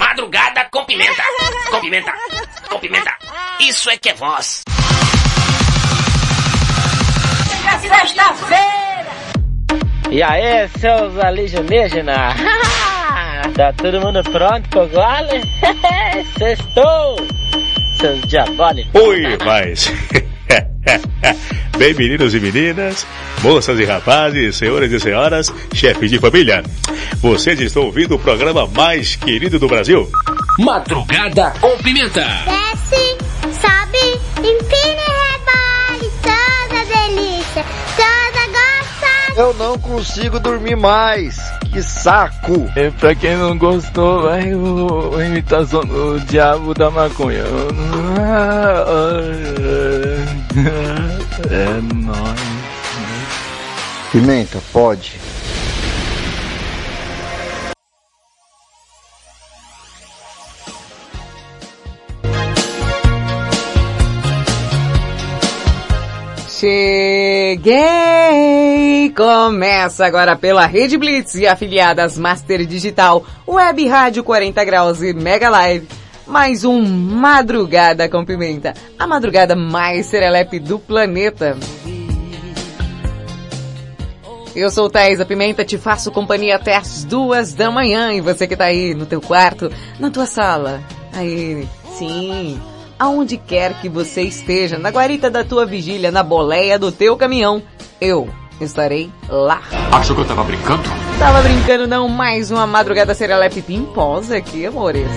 Madrugada com pimenta. Com pimenta. Com pimenta. Isso é que é voz. Sexta-feira! E aí, seus alienígenas? tá todo mundo pronto pro gole? Sextou! Seus diabólicos! Oi, mas... Bem, meninos e meninas, moças e rapazes, senhores e senhoras, chefes de família, vocês estão ouvindo o programa mais querido do Brasil? Madrugada com Pimenta. Desce, sobe, empina Eu não consigo dormir mais. Que saco! É, pra quem não gostou, vai o, a imitação do diabo da maconha. É nóis. Pimenta, pode. Cheguei! Começa agora pela Rede Blitz e afiliadas Master Digital, Web Rádio 40 Graus e Mega Live. Mais um Madrugada com Pimenta, a madrugada mais serelepe do planeta. Eu sou Thaisa Pimenta, te faço companhia até as duas da manhã e você que tá aí no teu quarto, na tua sala. Aí, sim, aonde quer que você esteja, na guarita da tua vigília, na boleia do teu caminhão, eu estarei lá. Achou que eu tava brincando? Tava brincando não, mais uma madrugada serelepe pimposa aqui, amores.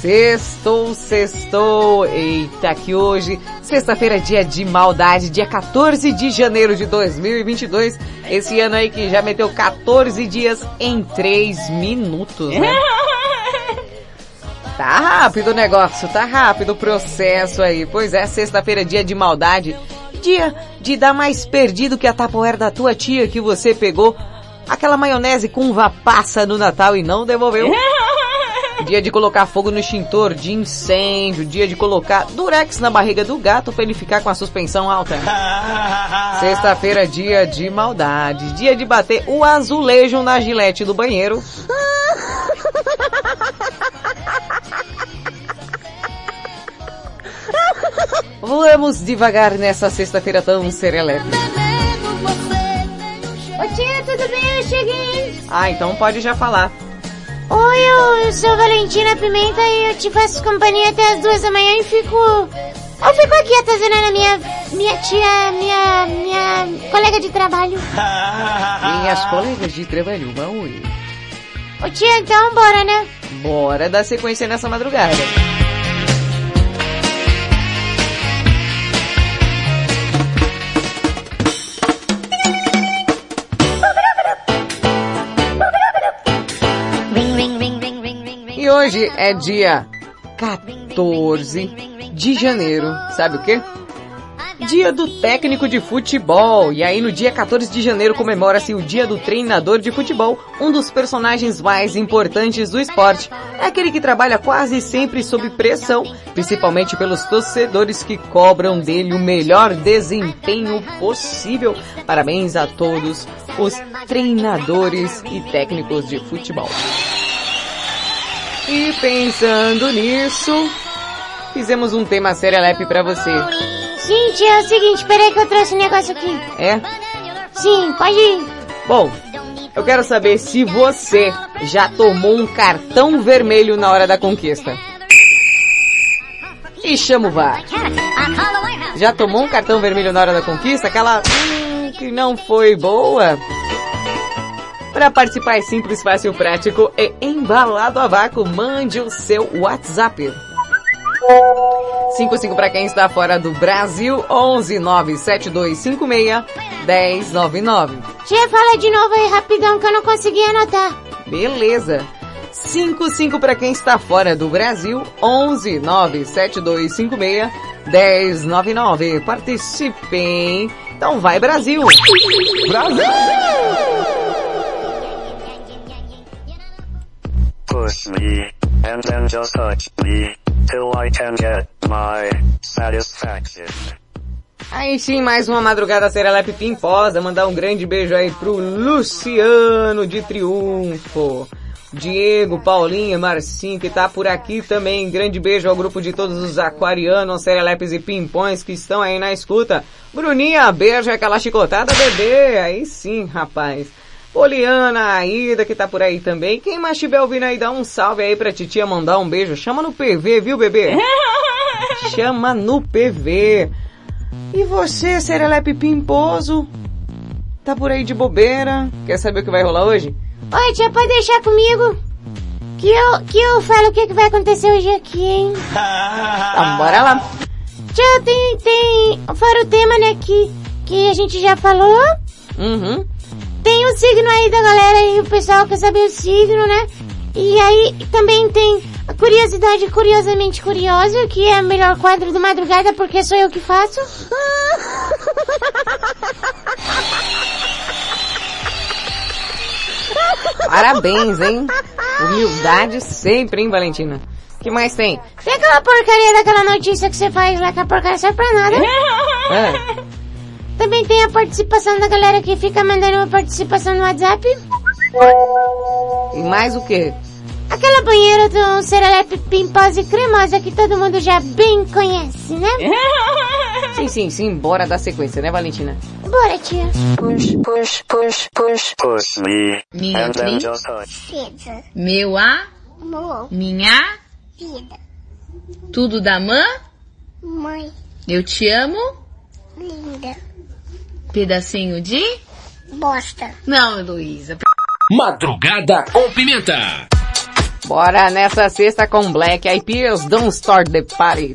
Sextou, sextou, eita que hoje, sexta-feira dia de maldade, dia 14 de janeiro de 2022, esse ano aí que já meteu 14 dias em 3 minutos, né? Tá rápido o negócio, tá rápido o processo aí. Pois é, sexta-feira dia de maldade, dia de dar mais perdido que a tapoeira da tua tia que você pegou aquela maionese com uva passa no Natal e não devolveu. Dia de colocar fogo no extintor de incêndio, dia de colocar durex na barriga do gato para ele ficar com a suspensão alta. Sexta-feira, dia de maldade, dia de bater o azulejo na gilete do banheiro. Vamos devagar nessa sexta-feira tão serelepe. Ô tia, tudo bem? Eu cheguei. Ah, então pode já falar. Oi, eu, eu sou Valentina Pimenta e eu te faço companhia até as duas da manhã e fico... Eu fico aqui atazanando a minha, minha tia, minha, minha colega de trabalho. Minhas colegas de trabalho, vão ir. Ô tia, então bora, né? Bora dar sequência nessa madrugada. Hoje é dia 14 de janeiro. Sabe o quê? Dia do técnico de futebol. E aí no dia 14 de janeiro comemora-se o dia do treinador de futebol, um dos personagens mais importantes do esporte. É aquele que trabalha quase sempre sob pressão, principalmente pelos torcedores que cobram dele o melhor desempenho possível. Parabéns a todos os treinadores e técnicos de futebol. E pensando nisso, fizemos um tema serelepe pra você. Gente, é o seguinte, peraí que eu trouxe um negócio aqui. É? Sim, pode ir. Bom, eu quero saber se você já tomou um cartão vermelho na hora da conquista. E chama o VAR. Já tomou um cartão vermelho na hora da conquista? Aquela hum, que não foi boa? Para participar é simples, fácil, prático e embalado a vácuo, mande o seu WhatsApp. 55 para quem está fora do Brasil, 11 97256 1099. Tia, fala de novo aí rapidão que eu não consegui anotar. Beleza. 55 para quem está fora do Brasil, 11 97256 1099. Participem! Então vai Brasil! Brasil! Push me, and then just touch me, till I can get my satisfaction. Aí sim, mais uma madrugada Serelepe Pimposa. Mandar um grande beijo aí pro Luciano de Triunfo. Diego, Paulinha, Marcinho, que tá por aqui também. Grande beijo ao grupo de todos os aquarianos, serelepes e pimpões que estão aí na escuta. Bruninha, beijo aquela chicotada, bebê. Aí sim, rapaz. Poliana, Aida, que tá por aí também. Quem mais estiver ouvindo aí, dá um salve aí pra titia mandar um beijo. Chama no PV, viu, bebê? Chama no PV. E você, Serelepe Pimposo? Tá por aí de bobeira? Quer saber o que vai rolar hoje? Oi, tia, pode deixar comigo? Que eu, que eu falo o que, que vai acontecer hoje aqui, hein? Então, bora lá. Tia, tem, tem, fora o tema, né, que, que a gente já falou. Uhum. Tem o signo aí da galera e o pessoal quer saber o signo, né? E aí também tem a curiosidade curiosamente curiosa, que é o melhor quadro do madrugada porque sou eu que faço. Parabéns, hein? Humildade sempre, hein, Valentina? que mais tem? Tem aquela porcaria daquela notícia que você faz lá, que a porcaria serve pra nada. É. Também tem a participação da galera que fica mandando uma participação no WhatsApp. E mais o quê? Aquela banheira do Serelepe pimposa e cremosa que todo mundo já bem conhece, né? Sim, sim, sim, bora dar sequência, né, Valentina? Bora, tia. Push, push, push, push, push me, Minha. Vida. Meu a, Amor. minha, Vida. tudo da mãe, Mãe. eu te amo, Linda. Pedacinho de... Bosta. Não, Heloísa. Madrugada com Pimenta. Bora nessa sexta com Black Eyed Peas, Don't Start the Party.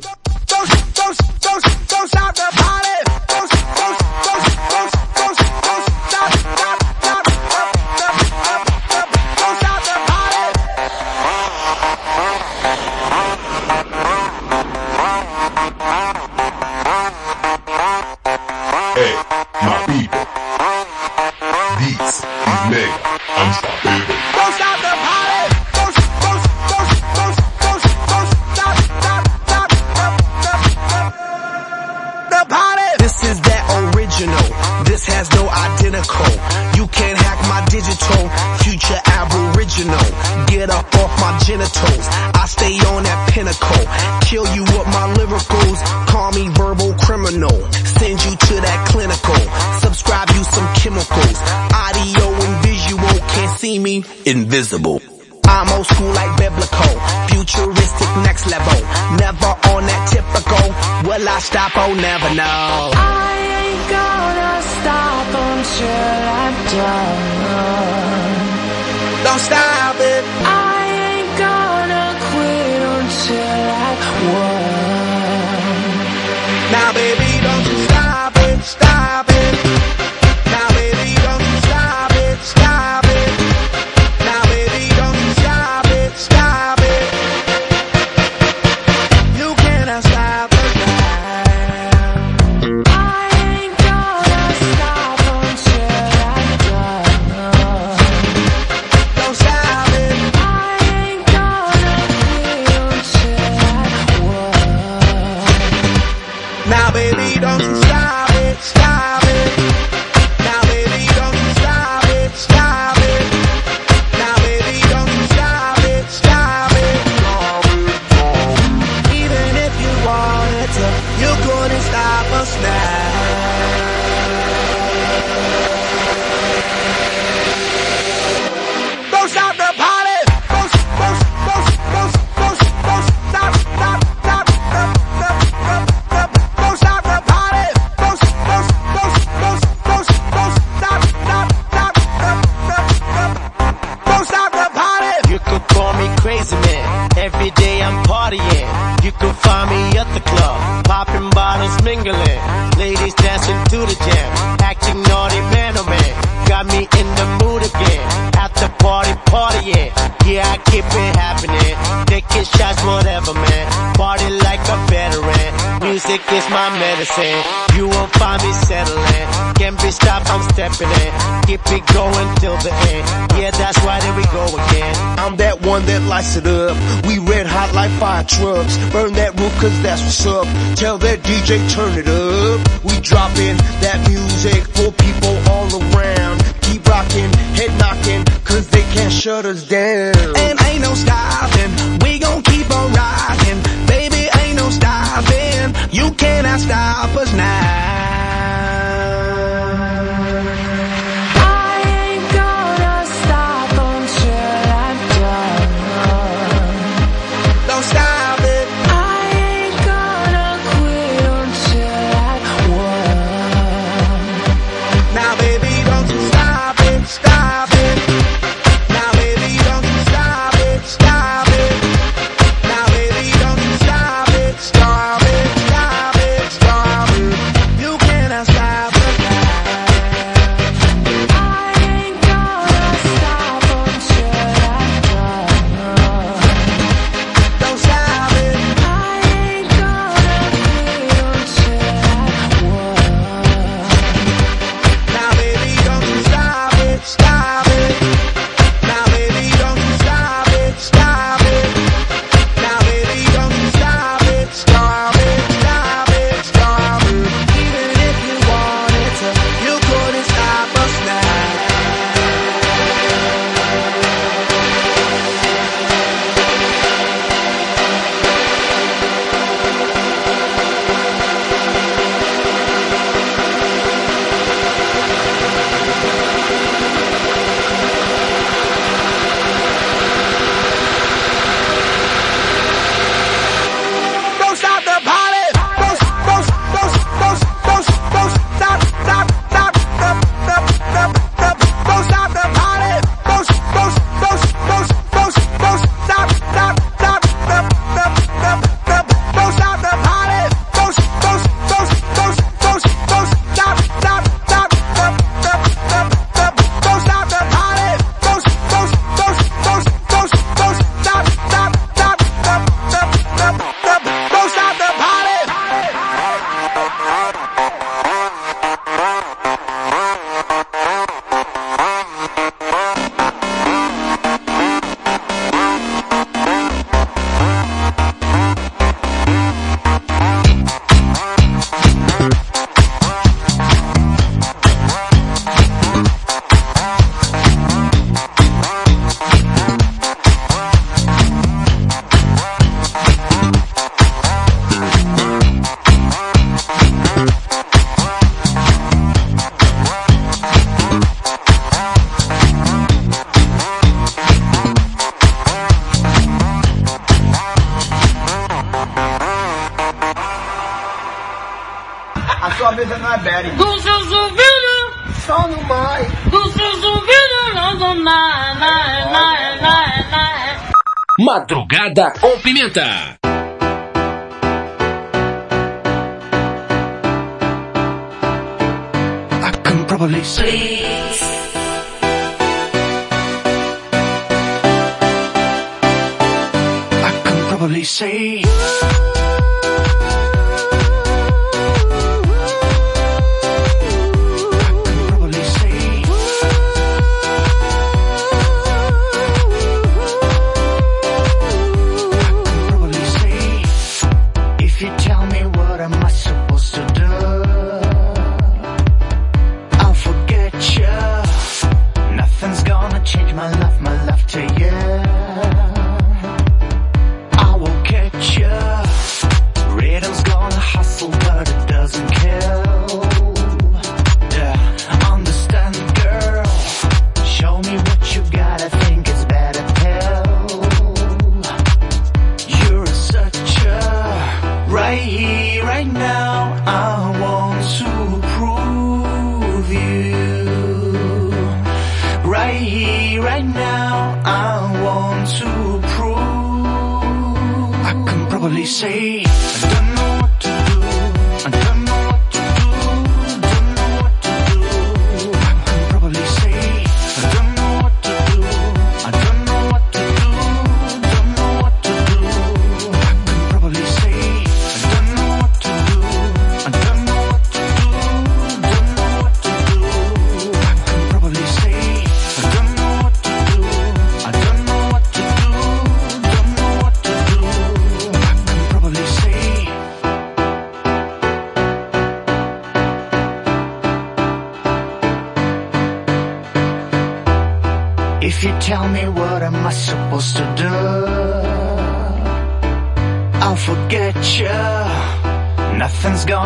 Pimenta.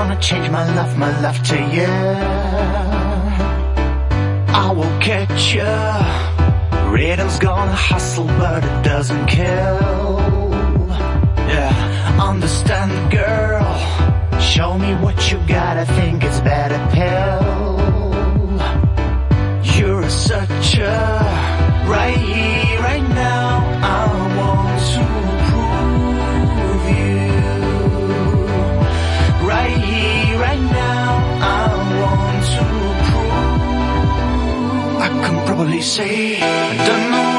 Gonna change my love, my love to you. I will catch you. Rhythm's gonna hustle, but it doesn't kill. Yeah, understand, girl. Show me what you got. I think it's better pill. You're such a right here, right now. Probably say? I don't know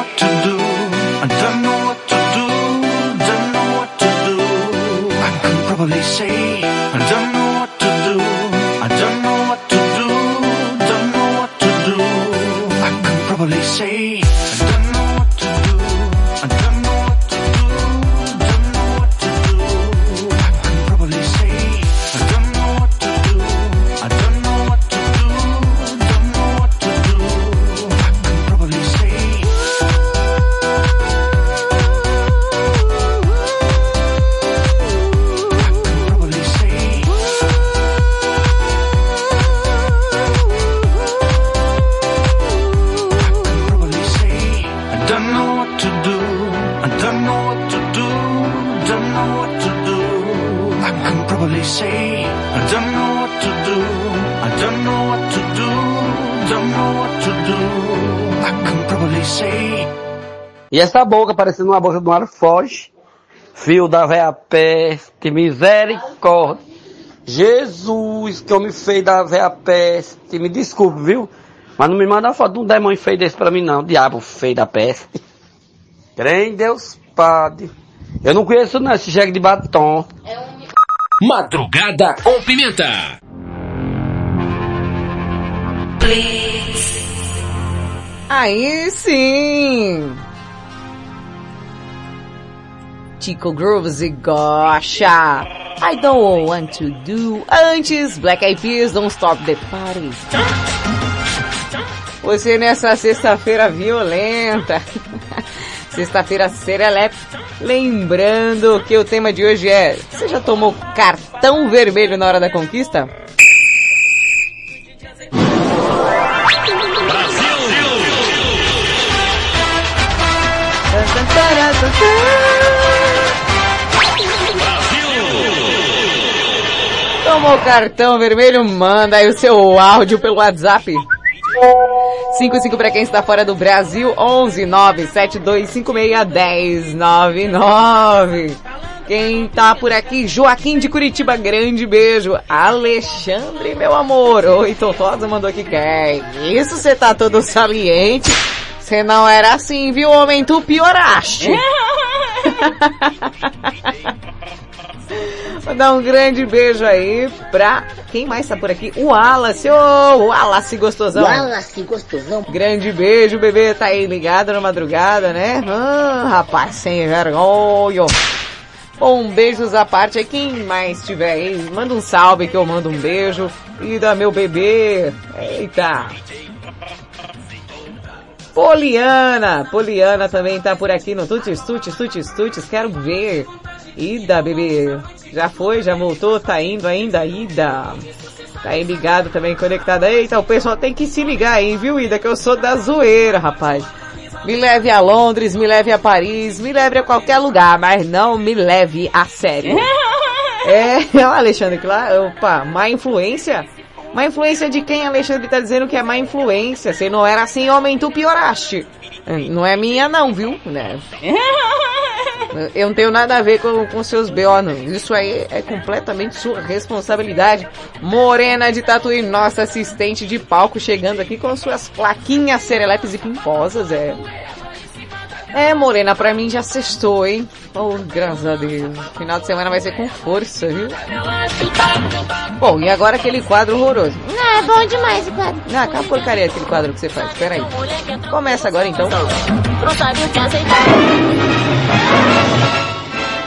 E essa boca parecendo uma boca do mar foge. Fio da véia peste, misericórdia. Jesus, que homem feio da véia peste. Me desculpe, viu? Mas não me manda foto de um demônio feio desse pra mim não. Diabo feio da peste. Crê em Deus, Padre. Eu não conheço não esse jegue de batom. Madrugada com pimenta. Aí sim! Tico Grooves e Gosha. I don't want to do. Antes, Black Eyed Peas, Don't Stop the Party. Você nessa sexta-feira violenta. Sexta-feira serelepe. Lembrando que o tema de hoje é: Você já tomou cartão vermelho na hora da conquista? Tomou cartão vermelho? Manda aí o seu áudio pelo WhatsApp. 55 para quem está fora do Brasil, 11 97256 1099. Quem tá por aqui, Joaquim de Curitiba, grande beijo. Alexandre, meu amor. Oi, Totosa mandou aqui quem? Isso você tá todo saliente. Você não era assim, viu, homem? Tu pioraste. Vou dar um grande beijo aí pra quem mais tá por aqui? O Wallace, ô, oh, Wallace gostosão. Wallace gostosão. Grande beijo, bebê tá aí ligado na madrugada, né? Ah, rapaz, sem vergonha. Um beijos à parte aí, quem mais tiver aí, manda um salve que eu mando um beijo. E da meu bebê, eita. Poliana, Poliana também tá por aqui no Tutis, Tutis, Tutis, Tutis, quero ver. Ida, bebê. Já foi, já voltou, tá indo ainda, Ida. Tá aí ligado também, conectado. Eita, o pessoal tem que se ligar aí, viu, Ida? Que eu sou da zoeira, rapaz. Me leve a Londres, me leve a Paris, me leve a qualquer lugar, mas não me leve a sério. é, o Alexandre, claro, opa, má influência? Má influência de quem Alexandre tá dizendo que é má influência? Se não era assim, homem, tu pioraste. Não é minha não, viu? Né? Eu não tenho nada a ver com, com seus B.O. não. Isso aí é completamente sua responsabilidade. Morena de Tatuí, nossa assistente de palco, chegando aqui com suas plaquinhas serelepes e pimposas, é. É, Morena, pra mim já sextou, hein? Oh, graças a Deus. Final de semana vai ser com força, viu? Bom, e agora aquele quadro horroroso. Não, é bom demais o quadro. Ah, aquela porcaria aquele quadro que você faz. Espera aí. Começa agora então.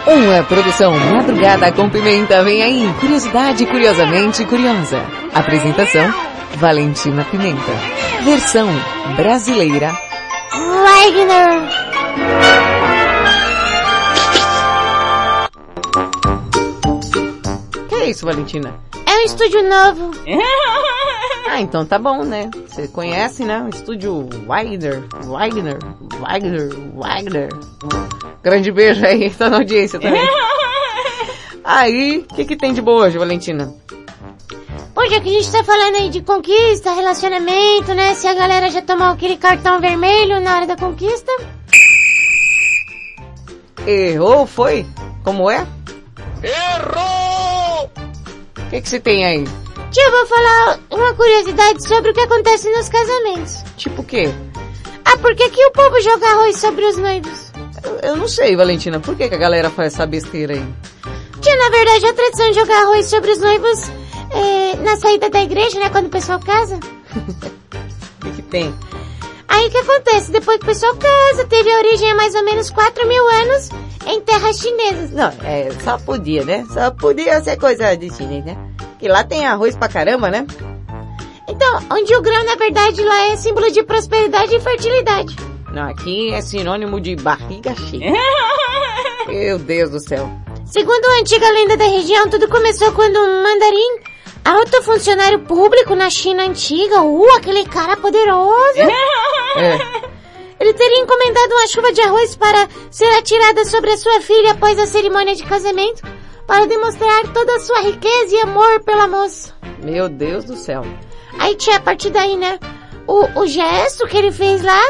Uma produção madrugada com pimenta vem aí. Curiosidade curiosamente curiosa. Apresentação Valentina Pimenta. Versão brasileira Wagner. Que é isso, Valentina? É um estúdio novo. Ah, então tá bom, né? Você conhece, né? O estúdio Wagner, Wagner, Wagner, Wagner. Grande beijo aí, tá na audiência também. Aí, o que que tem de boa hoje, Valentina? Hoje é que a gente tá falando aí de conquista, relacionamento, né? Se a galera já tomou aquele cartão vermelho na hora da conquista. Errou, foi? Como é? Errou! O que que você tem aí? Tia, eu vou falar uma curiosidade sobre o que acontece nos casamentos. Tipo o quê? Ah, por que que o povo joga arroz sobre os noivos? Eu, eu não sei, Valentina, por que que a galera faz essa besteira aí? Tia, na verdade, a tradição de jogar arroz sobre os noivos é, na saída da igreja, né? Quando o pessoal casa. O que que tem? Aí o que acontece? Depois que o pessoal casa, teve origem há mais ou menos 4 mil anos em terras chinesas. Não, é, só podia, né? Só podia ser coisa de chinês, né? Que lá tem arroz pra caramba, né? Então, onde o grão, na verdade, lá é símbolo de prosperidade e fertilidade. Não, aqui é sinônimo de barriga cheia. Meu Deus do céu. Segundo a antiga lenda da região, tudo começou quando um mandarim, alto funcionário público na China antiga, uh, aquele cara poderoso, É. ele teria encomendado uma chuva de arroz para ser atirada sobre a sua filha após a cerimônia de casamento, para demonstrar toda a sua riqueza e amor pela moça. Meu Deus do céu. Aí tinha a partir daí, né? O, o gesto que ele fez lá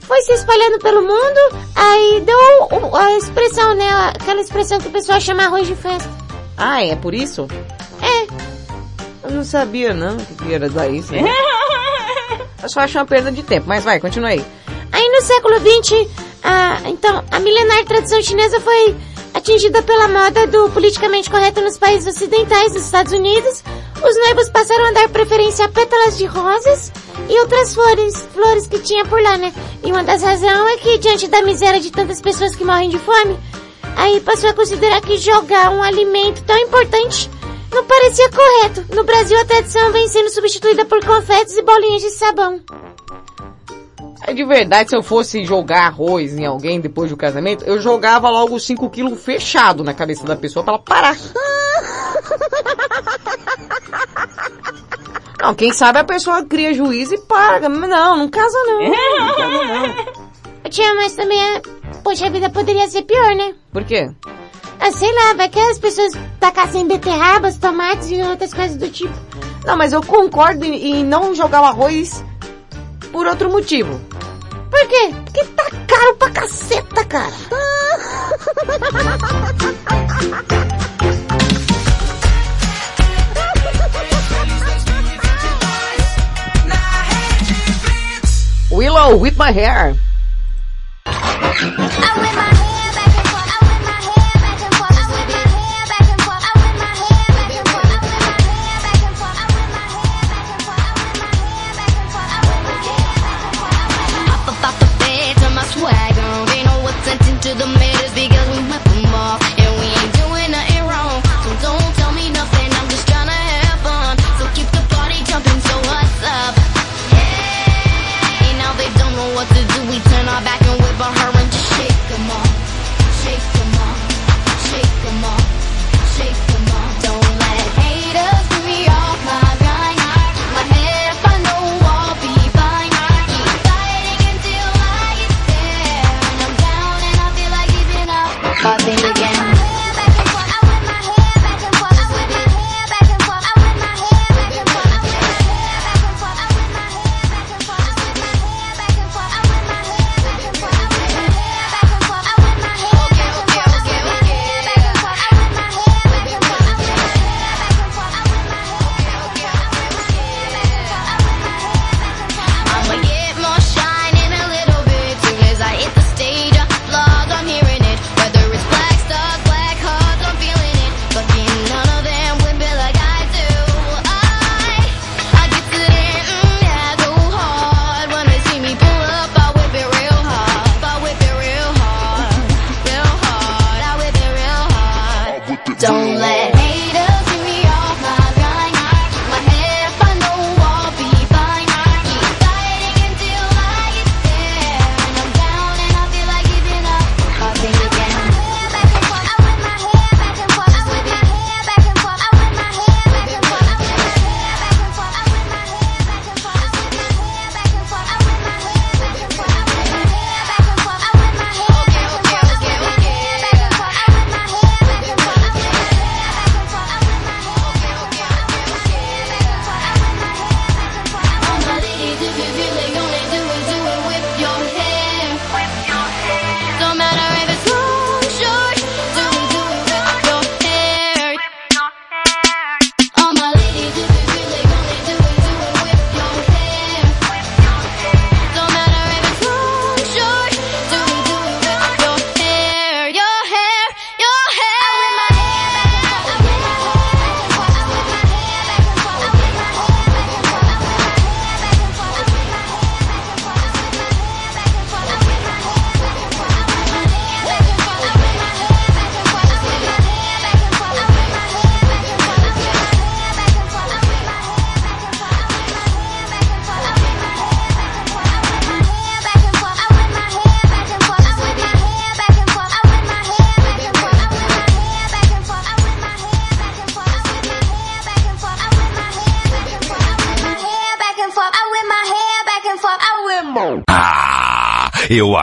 foi se espalhando pelo mundo, aí deu a expressão, né? Aquela expressão que o pessoal chama arroz de festa. Ah, é por isso? É. Eu não sabia não que que era dar isso. Né? Eu só acho uma perda de tempo, mas vai, continua aí. Aí no século XX, a, então, a milenar tradição chinesa foi atingida pela moda do politicamente correto nos países ocidentais dos Estados Unidos. Os noivos passaram a dar preferência a pétalas de rosas e outras flores, flores que tinha por lá, né? E uma das razões é que, diante da miséria de tantas pessoas que morrem de fome, aí passou a considerar que jogar um alimento tão importante não parecia correto. No Brasil, a tradição vem sendo substituída por confetes e bolinhas de sabão. É de verdade, se eu fosse jogar arroz em alguém depois do casamento, eu jogava logo 5 quilos fechado na cabeça da pessoa pra ela parar. Não, quem sabe a pessoa cria juízo e paga. Mas Não, não casa não. Não casa não. Tia, mas também, é... poxa, a vida poderia ser pior, né? Por quê? Ah, sei lá, vai que as pessoas tacassem beterrabas, tomates e outras coisas do tipo. Não, mas eu concordo em, em não jogar o arroz por outro motivo. Por quê? Porque tá caro pra caceta, cara. Willow, whip my hair.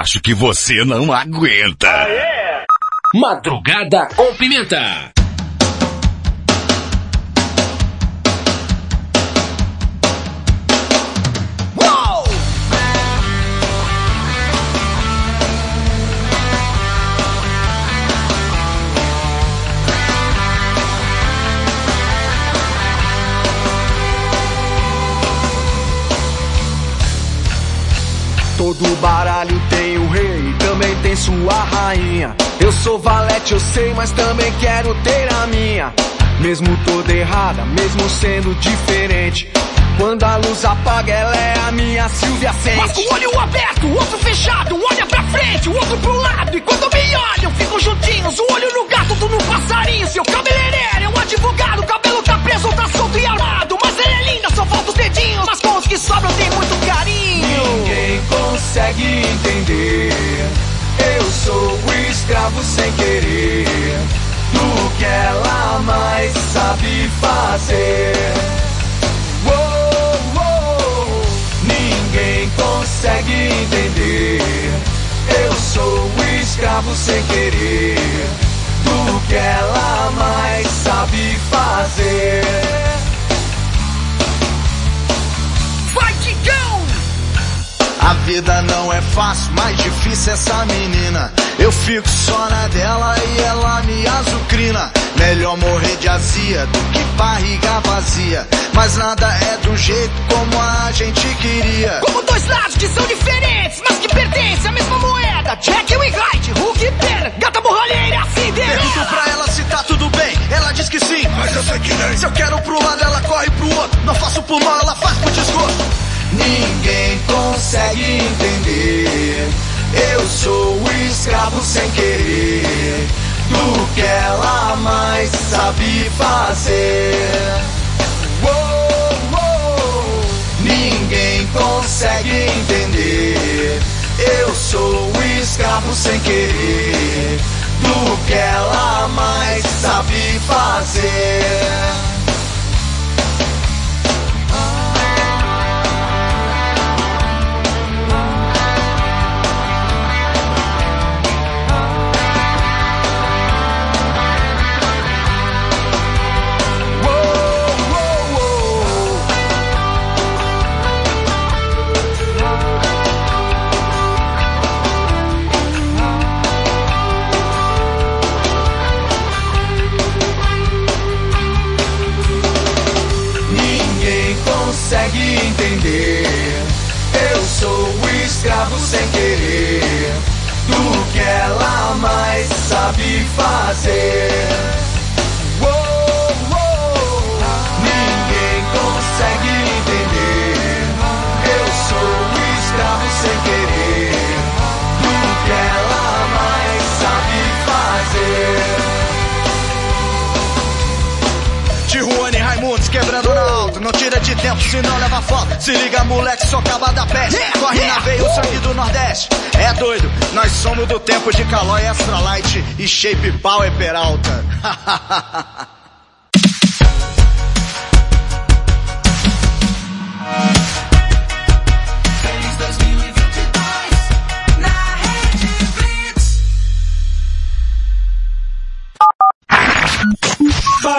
Acho que você não aguenta. Madrugada com Pimenta. Todo baralho tem o rei, também tem sua rainha. Eu sou valete, eu sei, mas também quero ter a minha. Mesmo toda errada, mesmo sendo diferente. Quando a luz apaga, ela é a minha Silvia Sente. Mas com o olho aberto, o outro fechado, um olha pra frente, o outro pro lado. E quando me olham, ficam juntinhos, o olho no gato, tu no passarinho. Seu cabeleireiro é um advogado, cabelo tá preso, tá solto e armado. Mas ela é linda, só falta os dedinhos. Mas com os que sobram tem muito carinho. Ninguém consegue entender. Eu sou o escravo sem querer. Do que ela mais sabe fazer. Uou, uou, ninguém consegue entender. Eu sou o escravo sem querer. Do que ela mais sabe fazer. A vida não é fácil, mais difícil essa menina. Eu fico só na dela e ela me azucrina. Melhor morrer de azia do que barriga vazia. Mas nada é do jeito como a gente queria. Como dois lados que são diferentes, mas que pertencem à mesma moeda. Jack e Hyde, Hulk e Banner, gata borralheira, Cinderela. Pergunto pra ela se tá tudo bem, ela diz que sim, mas eu sei que nem. Se eu quero pro lado, ela corre pro outro. Não faço por mal, ela faz por desgosto. Ninguém consegue entender. Eu sou escravo sem querer. Do que ela mais sabe fazer. Uou, uou, ninguém consegue entender. Eu sou escravo sem querer. Do que ela mais sabe fazer. Consegue entender. Eu sou o escravo sem querer. Do que ela mais sabe fazer. Tijuana e Raimundos quebrando na alto. Não tira de tempo, senão leva foto. Se liga, moleque, só acaba da peste. Corre na veia o sangue do Nordeste. É doido, nós somos do tempo de Calói Extra Light e Shape Power Peralta.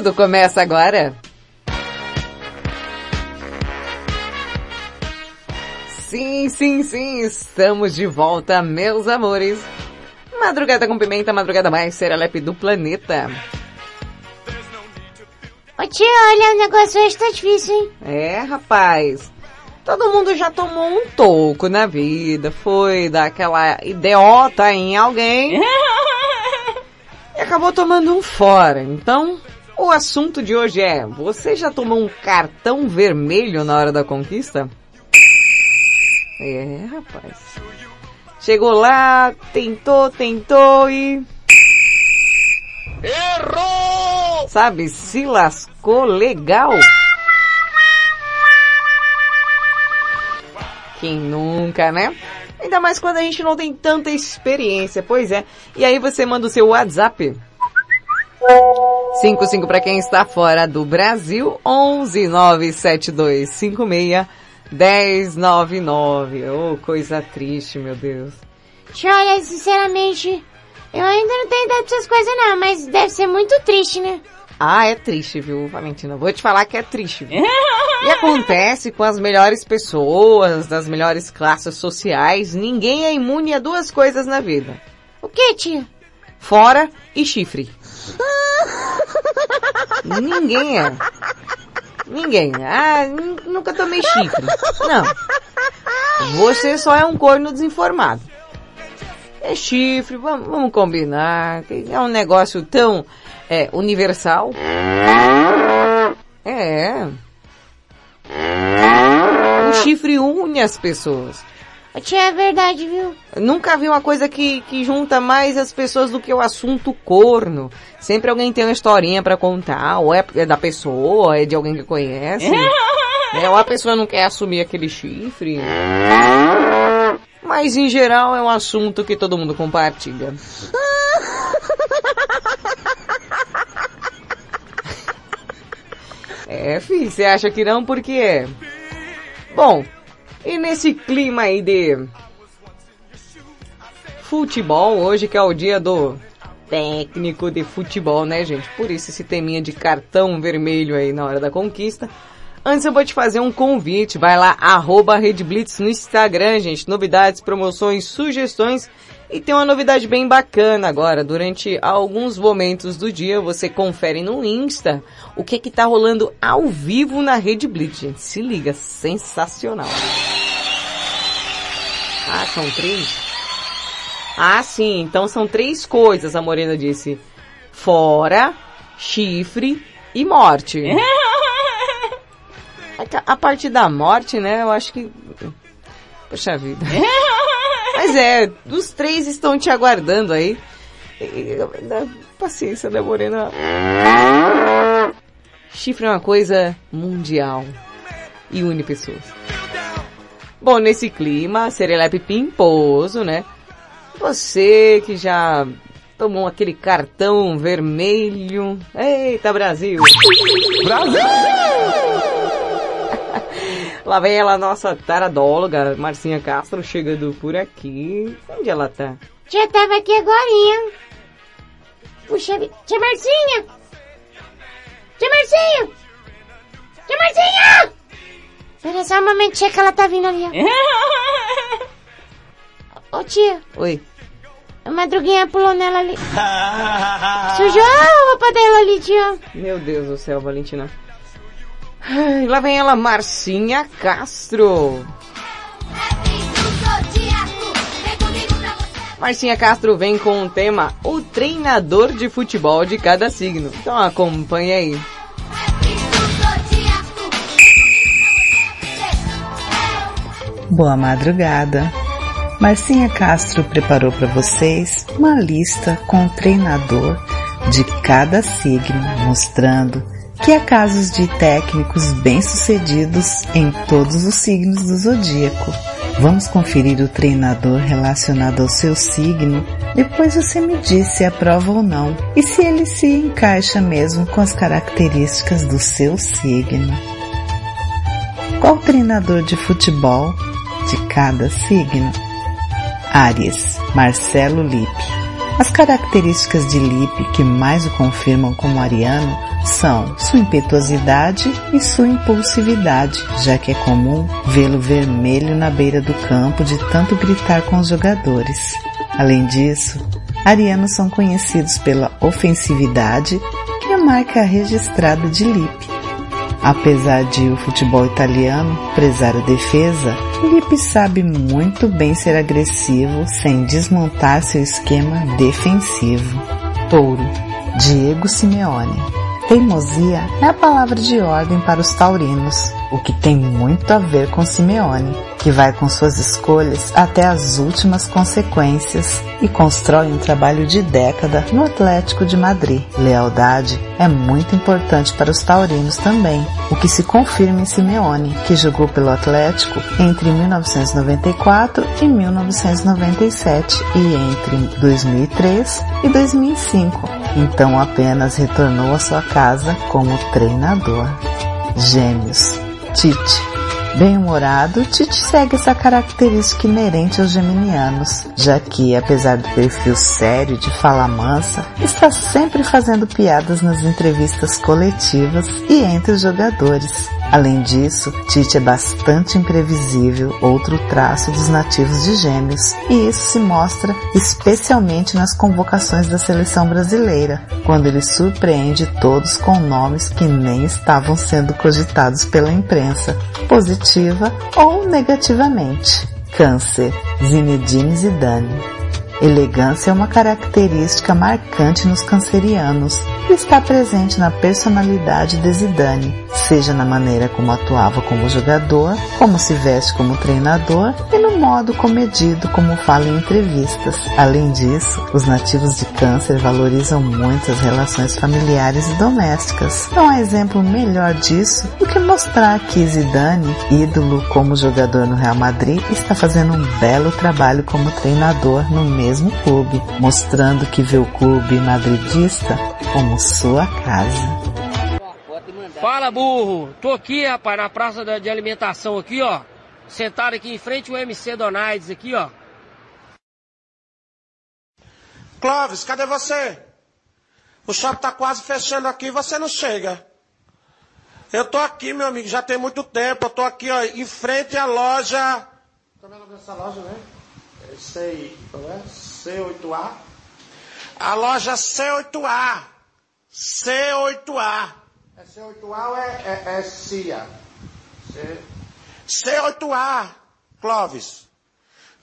Tudo começa agora. Sim, sim, sim, estamos de volta, meus amores. Madrugada com pimenta, madrugada mais serelepe do planeta. Ô tia, olha, o negócio hoje tá difícil, hein? É, rapaz. Todo mundo já tomou um toco na vida, foi dar aquela idiota em alguém e acabou tomando um fora. Então, o assunto de hoje é: você já tomou um cartão vermelho na hora da conquista? É, rapaz. Chegou lá, tentou, tentou e. Errou! Sabe, se lascou legal. Quem nunca, né? Ainda mais quando a gente não tem tanta experiência, pois é. E aí você manda o seu WhatsApp. 55 para quem está fora do Brasil, 11 97256 1099. Oh, coisa triste, meu Deus. Olha, sinceramente, eu ainda não tenho ideia dessas coisas não, mas deve ser muito triste, né? Ah, é triste, viu, Valentina? Vou te falar que é triste. Viu? e acontece com as melhores pessoas, das melhores classes sociais. Ninguém é imune a duas coisas na vida. O que, tia? Fora e chifre. Ninguém é. Ninguém. Ah, nunca tomei chifre. Não. Você só é um corno desinformado. É chifre, vamos, vamos combinar. É um negócio tão é, universal. É. O chifre une as pessoas. Tia, é verdade, viu? Nunca vi uma coisa que, que junta mais as pessoas do que o assunto corno. Sempre alguém tem uma historinha para contar, ou é da pessoa, ou é de alguém que conhece. é, ou a pessoa não quer assumir aquele chifre. Mas em geral é um assunto que todo mundo compartilha. É, filho, você acha que não? Por quê? Bom, e nesse clima aí de futebol, hoje que é o dia do técnico de futebol, né, gente? Por isso esse teminha de cartão vermelho aí na hora da conquista. Antes eu vou te fazer um convite, vai lá, arroba Redblitz no Instagram, gente. Novidades, promoções, sugestões. E tem uma novidade bem bacana agora. Durante alguns momentos do dia, você confere no Insta o que que tá rolando ao vivo na Rede Blitz, gente. Se liga, sensacional. Ah, são três? Ah, sim. Então são três coisas, a Morena disse. Fora, chifre e morte. A parte da morte, né, eu acho que... Poxa vida. Mas é, os três estão te aguardando aí. Dá paciência, né, Morena? Chifre é uma coisa mundial. E une pessoas. Bom, nesse clima, serelepe pimposo, né? Você que já tomou aquele cartão vermelho. Eita, Brasil! Brasil! Lá vem ela, nossa taradóloga, Marcinha Castro, chegando por aqui. Onde ela tá? Já tava aqui agorinha. Puxa vida. Tia Marcinha! Tia Marcinha! Tia Marcinha! Espera só um momento, tia, que ela tá vindo ali, ó. Ô tia, Oi. a madruguinha pulou nela ali. Sujou a roupa dela ali, tia. Meu Deus do céu, Valentina. Ai, lá vem ela, Marcinha Castro. Marcinha Castro vem com o tema O treinador de futebol de cada signo. Então acompanha aí. Boa madrugada. Marcinha Castro preparou para vocês uma lista com o treinador de cada signo, mostrando que há casos de técnicos bem-sucedidos em todos os signos do zodíaco. Vamos conferir o treinador relacionado ao seu signo, depois você me diz se aprova ou não e se ele se encaixa mesmo com as características do seu signo. Qual treinador de futebol de cada signo? Áries, Marcelo Lippe. As características de Lippe que mais o confirmam como ariano são sua impetuosidade e sua impulsividade, já que é comum vê-lo vermelho na beira do campo de tanto gritar com os jogadores. Além disso, arianos são conhecidos pela ofensividade, que é a marca registrada de Lippe. Apesar de o futebol italiano prezar a defesa, Lippe sabe muito bem ser agressivo sem desmontar seu esquema defensivo. Touro, Diego Simeone. Teimosia é a palavra de ordem para os taurinos, o que tem muito a ver com Simeone, que vai com suas escolhas até as últimas consequências e constrói um trabalho de década no Atlético de Madrid. Lealdade é muito importante para os taurinos também, o que se confirma em Simeone, que jogou pelo Atlético entre 1994 e 1997 e entre 2003 e 2005, então apenas retornou à sua casa como treinador. Gêmeos. Tite. Bem-humorado, Tite segue essa característica inerente aos geminianos, já que, apesar do perfil sério de fala mansa, está sempre fazendo piadas nas entrevistas coletivas e entre os jogadores. Além disso, Tite é bastante imprevisível, outro traço dos nativos de Gêmeos, e isso se mostra especialmente nas convocações da seleção brasileira, quando ele surpreende todos com nomes que nem estavam sendo cogitados pela imprensa, positiva ou negativamente. Câncer, Zinedine Zidane. Elegância é uma característica marcante nos cancerianos está presente na personalidade de Zidane, seja na maneira como atuava como jogador, como se veste como treinador e no modo comedido como fala em entrevistas. Além disso, os nativos de câncer valorizam muito as relações familiares e domésticas. Não há exemplo melhor disso do que mostrar que Zidane, ídolo como jogador no Real Madrid, está fazendo um belo trabalho como treinador no mesmo clube, mostrando que vê o clube madridista como sua casa. Fala, burro. Tô aqui, rapaz, na praça de alimentação aqui, ó. Sentado aqui em frente ao MC Donaides aqui, ó. Clóvis, cadê você? O shopping tá quase fechando aqui e você não chega. Eu tô aqui, meu amigo, já tem muito tempo. Eu tô aqui, ó, em frente à loja. Como é o nome dessa loja, né? É C, qual é? C8A. A loja C8A. C8A. É C8A ou é, é, é CIA? C... C8A, Clóvis.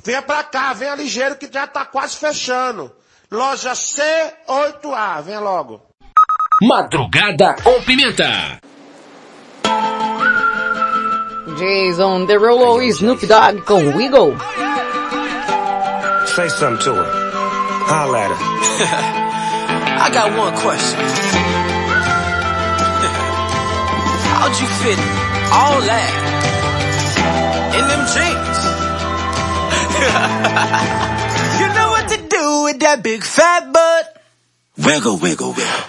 Venha pra cá, venha ligeiro que já tá quase fechando. Loja C8A, venha logo. Madrugada com Pimenta. Jason Derulo e Snoop Dogg com Wiggle. Say something to her. Holla at her. I got one question. How'd you fit all that in them jeans? you know what to do with that big fat butt. Wiggle, wiggle, wiggle.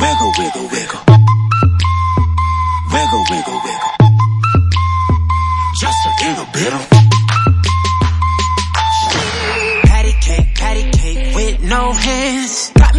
Wiggle, wiggle, wiggle. Wiggle, wiggle, wiggle. Just a little bit of patty cake, patty cake with no hands.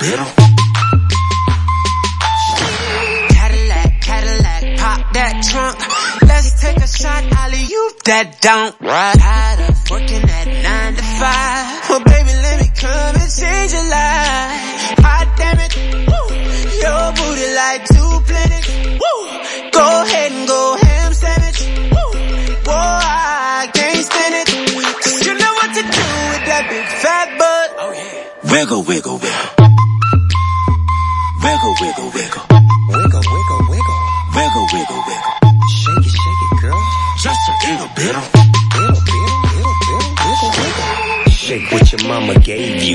Just a little bit. Cadillac, Cadillac, pop that trunk. Let's take a shot, alley you that don't. Right.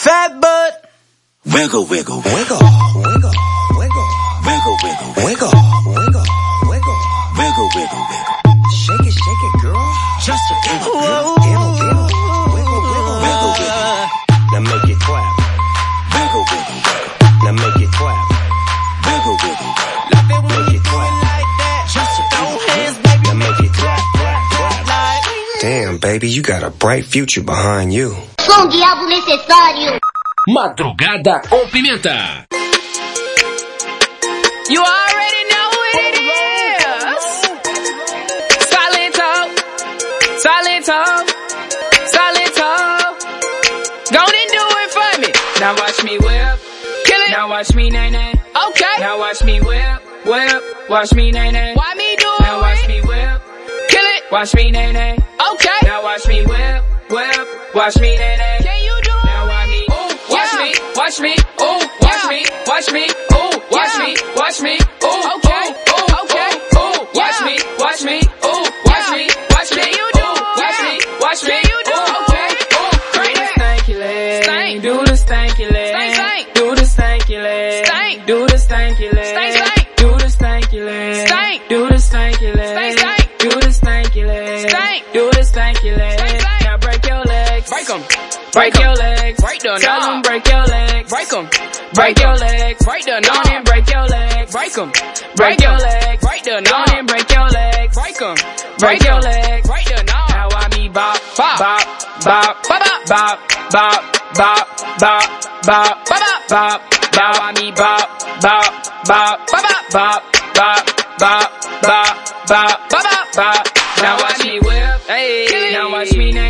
Fat butt. Wiggle, wiggle, wiggle, wiggle, wiggle, wiggle, wiggle, wiggle, wiggle, wiggle, wiggle, wiggle, wiggle. Shake it, shake it, girl. Just a little, little, little, little, wiggle, wiggle, wiggle, wiggle. Now make it clap, Wiggle, wiggle, wiggle. now make it clap, Wiggle, wiggle, wiggle. Love it when you do it like that. Just throw hands, baby. now make it clap, clap, clap. Damn, baby, you got a bright future behind you. Som diabo necessário. Madrugada com Pimenta. You already know what it is. Silento, silento, silento. Go and do it for me. Now watch me whip, kill it. Now watch me nay nay. Okay. Now watch me whip, whip. Watch me nay nay. Why me do it? Now watch me whip, kill it. Watch me nay nay. Okay. Now watch me whip, whip. Watch me. Can you do it? Now watch me, ooh, watch me, watch me, ooh, watch me, watch me, ooh, watch me, watch me, ooh, okay, Break your legs, break the Tell them break your legs, break 'em. Break your legs, break the knob and break your legs, break 'em. Break your legs, break the knob and break your legs, break 'em. Break your legs, break the knob. Now I me bop, bop, bop, bop, bop, bop, bop, bop, bop, bop, bop, bop. Now I me bop, bop, bop, bop, bop, bop, bop, bop, bop, bop, bop. Now watch me whip, hey. Now watch me nay.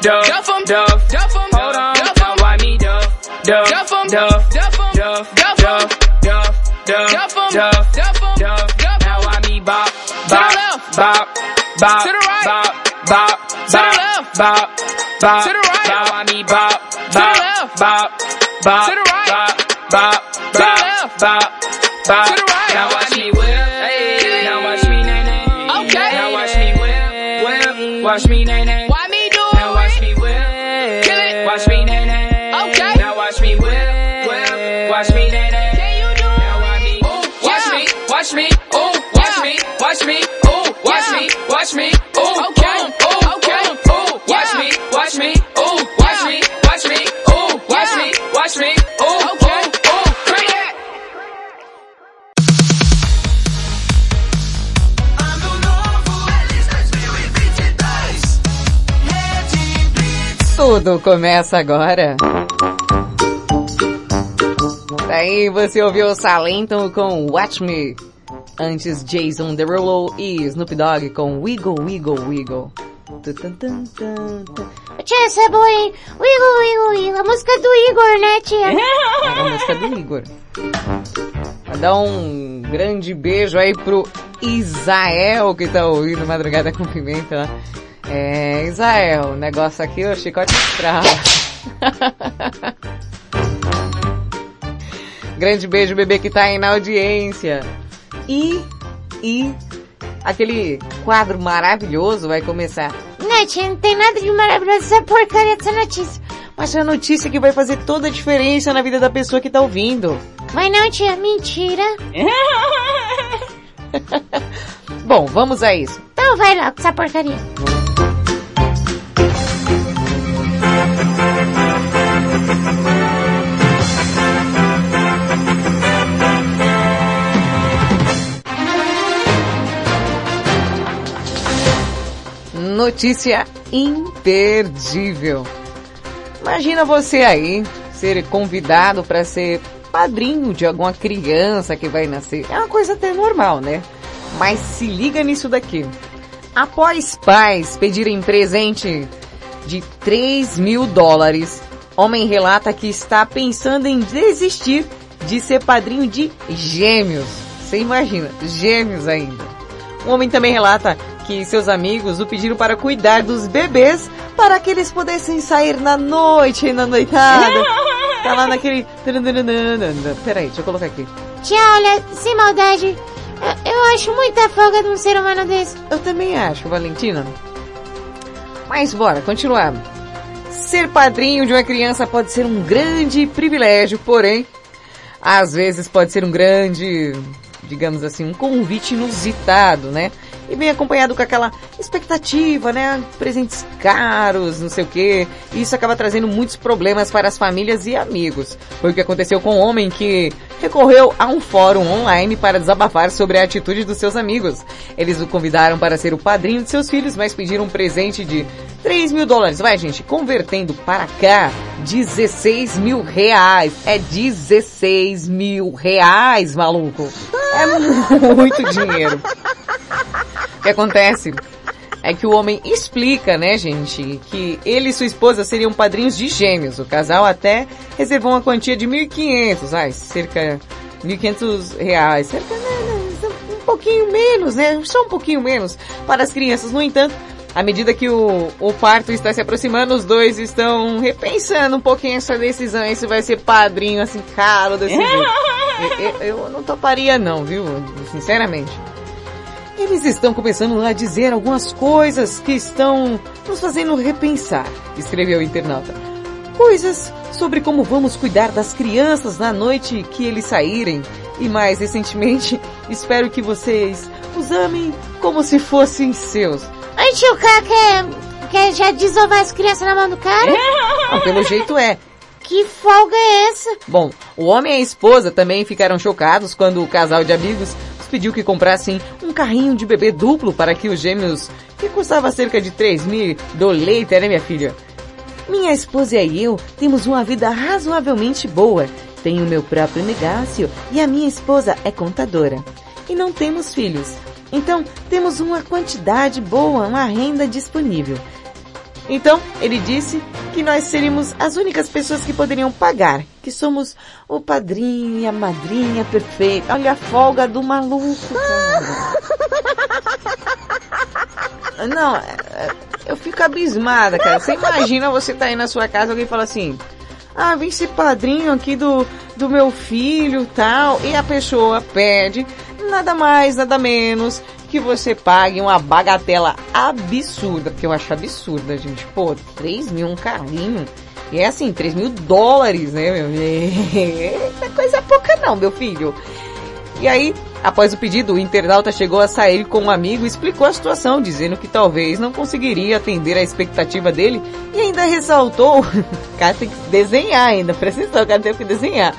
Duff, duff em, duff, duff em, hold on, duff em, why me duff, duff, duff em, duff, duff em, duff, duff em, duff, duff, duff em, duff, duff em, duff, duff, now why me bop, bop, bop, bop, to the right, bop, bop, to the left, bop, bop, to the right, now why me bop, bop, bop, bop, to the right, bop, bop, to the left, bop, bop, to the right, now watch me whip, hey, now watch me nay nay, okay, now watch me whip, whip, watch me nay. Tudo começa agora. Daí você ouviu Salento com Watch Me. Antes Jason Derulo e Snoop Dogg com Wiggle Wiggle Wiggle. Essa é boa, hein? Wiggle, wiggle, wiggle. A música do Igor, né, tia? É a música do Igor. Vou dar um grande beijo aí pro Isael que tá ouvindo Madrugada com Pimenta. lá. É, Isael, o negócio aqui, o chicote estrala. grande beijo, bebê que tá aí na audiência. E, e, aquele quadro maravilhoso vai começar. Tia, não tem nada de maravilhoso essa porcaria dessa notícia. Mas é a notícia que vai fazer toda a diferença na vida da pessoa que tá ouvindo. Mas não, tia, mentira. Bom, vamos a isso. Então vai lá com essa porcaria. Notícia imperdível. Imagina você aí ser convidado para ser padrinho de alguma criança que vai nascer. É uma coisa até normal, né? Mas se liga nisso daqui. Após pais pedirem presente de 3 mil dólares, homem relata que está pensando em desistir de ser padrinho de gêmeos. Você imagina, gêmeos ainda. O homem também relata que seus amigos o pediram para cuidar dos bebês para que eles pudessem sair na noite, na noitada. Tá lá naquele... Peraí, deixa eu colocar aqui. Tia, olha, sem maldade, eu, eu acho muita folga de um ser humano desse. Eu também acho, Valentina. Mas bora, continuar. Ser padrinho de uma criança pode ser um grande privilégio, porém, às vezes pode ser um grande, digamos assim, um convite inusitado, né? E vem acompanhado com aquela expectativa, né? Presentes caros, não sei o quê. E isso acaba trazendo muitos problemas para as famílias e amigos. Foi o que aconteceu com um homem que recorreu a um fórum online para desabafar sobre a atitude dos seus amigos. Eles o convidaram para ser o padrinho de seus filhos, mas pediram um presente de 3 mil dólares. Vai, gente, convertendo para cá, 16 mil reais. É 16 mil reais, maluco. É muito dinheiro. O que acontece é que o homem explica, né, gente, que ele e sua esposa seriam padrinhos de gêmeos. O casal até reservou uma quantia de 1.500, ai, cerca de 1.500 reais, cerca, né, né, um pouquinho menos, né, só um pouquinho menos para as crianças. No entanto, à medida que o, o parto está se aproximando, os dois estão repensando um pouquinho essa decisão, esse vai ser padrinho, assim, caro desse jeito. Eu, eu, eu não toparia não, viu, sinceramente. Eles estão começando a dizer algumas coisas que estão nos fazendo repensar, escreveu o internauta. Coisas sobre como vamos cuidar das crianças na noite que eles saírem. E mais recentemente, espero que vocês os amem como se fossem seus. Ai, tio, cara quer, quer já desovar as crianças na mão do cara? Não, pelo jeito é. Que folga é essa? Bom, o homem e a esposa também ficaram chocados quando o casal de amigos os pediu que comprassem um carrinho de bebê duplo para que os gêmeos, que custava cerca de 3 mil doleita, né minha filha? Minha esposa e eu temos uma vida razoavelmente boa. Tenho meu próprio negócio e a minha esposa é contadora. E não temos filhos. Então, temos uma quantidade boa, uma renda disponível. Então, ele disse que nós seríamos as únicas pessoas que poderiam pagar, que somos o padrinho e a madrinha perfeita. Olha a folga do maluco. Não, é- eu fico abismada, cara. Você imagina você tá aí na sua casa, alguém fala assim, ah, vem ser padrinho aqui do, do meu filho tal, e a pessoa pede nada mais, nada menos que você pague uma bagatela absurda, porque eu acho absurda, gente. Pô, 3 mil um carrinho. E é assim, 3 mil dólares, né, meu? É coisa pouca não, meu filho. E aí, após o pedido, o internauta chegou a sair com um amigo e explicou a situação, dizendo que talvez não conseguiria atender a expectativa dele e ainda ressaltou, o cara tem que desenhar ainda, presta atenção, o cara tem que desenhar,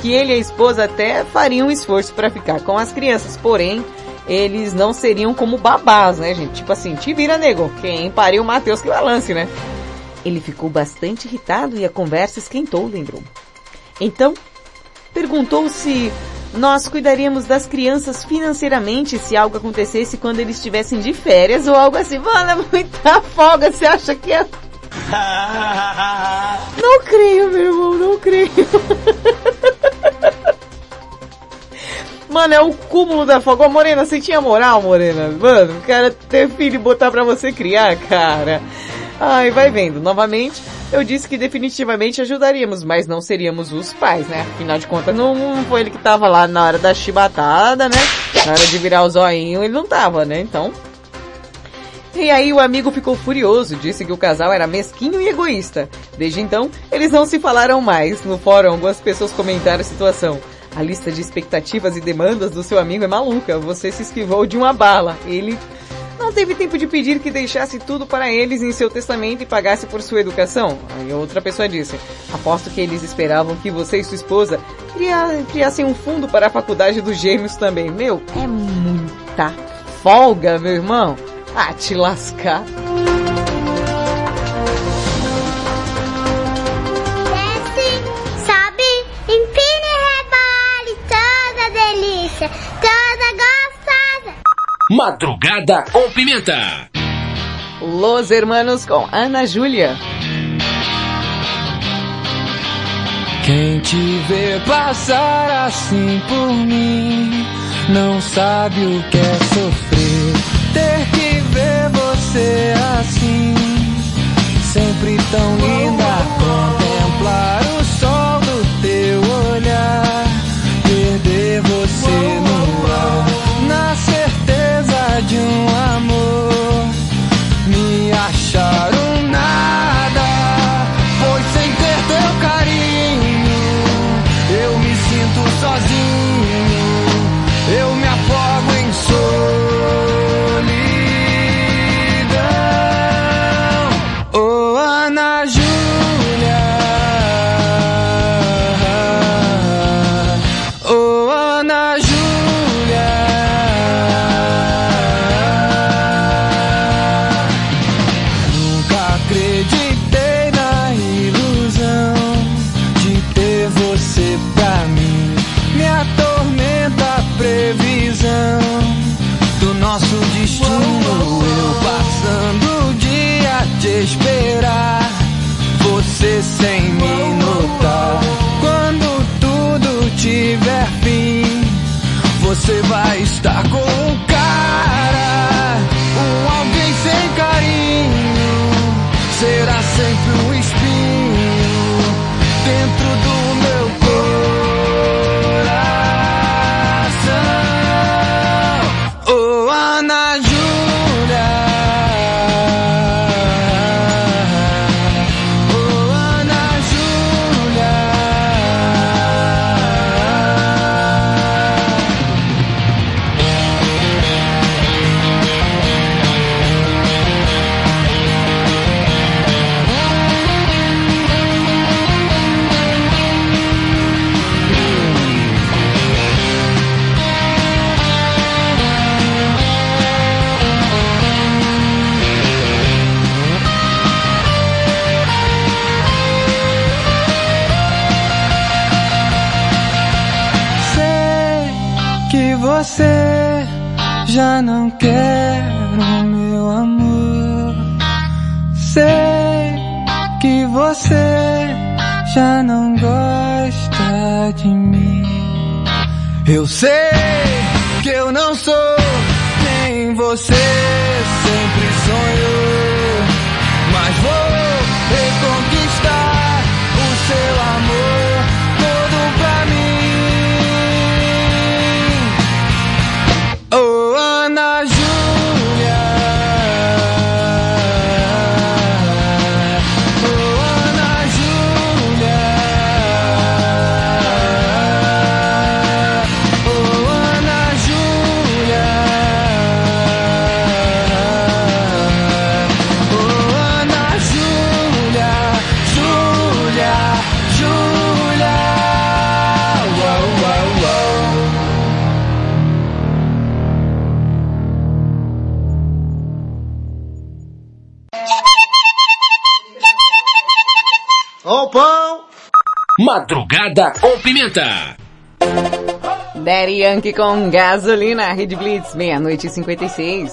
que ele e a esposa até fariam um esforço para ficar com as crianças, porém, eles não seriam como babás, né, gente? Tipo assim, te vira nego, quem pariu o Matheus que balance, né? Ele ficou bastante irritado e a conversa esquentou, lembrou. Então, perguntou se nós cuidaríamos das crianças financeiramente se algo acontecesse quando eles estivessem de férias ou algo assim. Mano, é muita folga, você acha que é... Não creio, meu irmão, não creio. Mano, é o cúmulo da folga. Ô, Morena, você tinha moral, Morena? Mano, cara ter filho e botar pra você criar, cara. Ai, vai vendo. Novamente, eu disse que definitivamente ajudaríamos, mas não seríamos os pais, né? Afinal de contas, não, não foi ele que tava lá na hora da chibatada, né? Na hora de virar o zoinho, ele não tava, né? Então... E aí o amigo ficou furioso, disse que o casal era mesquinho e egoísta. Desde então, eles não se falaram mais. No fórum, algumas pessoas comentaram a situação. A lista de expectativas e demandas do seu amigo é maluca. Você se esquivou de uma bala. Ele não teve tempo de pedir que deixasse tudo para eles em seu testamento e pagasse por sua educação. Aí outra pessoa disse, aposto que eles esperavam que você e sua esposa cria- criassem um fundo para a faculdade dos gêmeos também. Meu, é muita folga, meu irmão. Ah, te lascar. Desce, sobe, empina e rebole, toda delícia, toda gostosa. Madrugada com Pimenta. Los Hermanos com Ana Júlia. Quem te vê passar assim por mim não sabe o que é sofrer. Ter que ver você assim, sempre tão linda. Contemplar o Eu sei Madrugada com Pimenta. Daddy Yankee com gasolina, Red Blitz, meia-noite e 56.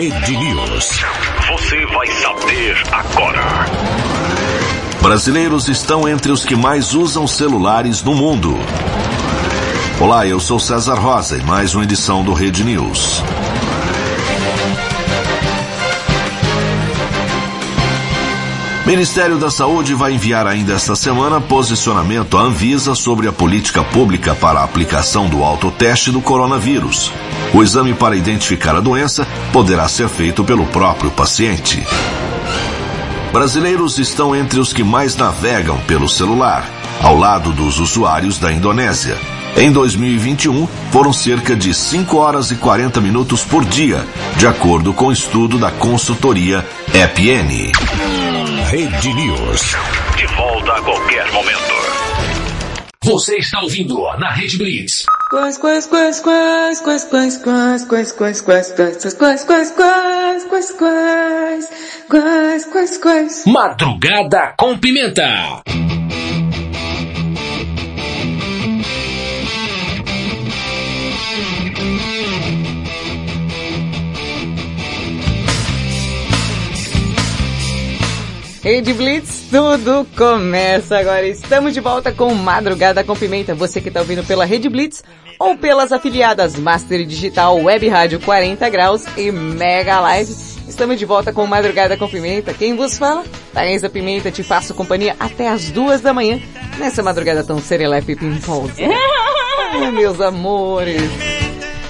Rede News. Você vai saber agora. Brasileiros estão entre os que mais usam celulares no mundo. Olá, eu sou César Rosa e mais uma edição do Rede News. Ministério da Saúde vai enviar ainda esta semana posicionamento à Anvisa sobre a política pública para a aplicação do autoteste do coronavírus. O exame para identificar a doença poderá ser feito pelo próprio paciente. Brasileiros estão entre os que mais navegam pelo celular, ao lado dos usuários da Indonésia. Em 2021, foram cerca de 5 horas e 40 minutos por dia, de acordo com o estudo da consultoria EPN. Rede News. De volta a qualquer momento. Você está ouvindo na Rede Blitz. Quais, quais, quais, quais, quais, quais, quais, quais, quais, quais, quais, quais, quais, quais, quais, quais, quais, quais, quais, quais. Madrugada com Pimenta. Rede Blitz, tudo começa agora. Estamos de volta com Madrugada com Pimenta. Você que está ouvindo pela Rede Blitz ou pelas afiliadas Master Digital, Web Rádio 40 Graus e Mega Live. Estamos de volta com Madrugada com Pimenta. Quem vos fala? Thaisa Pimenta, te faço companhia até as duas da manhã, nessa madrugada tão serelepe e pimposa. Ai, meus amores.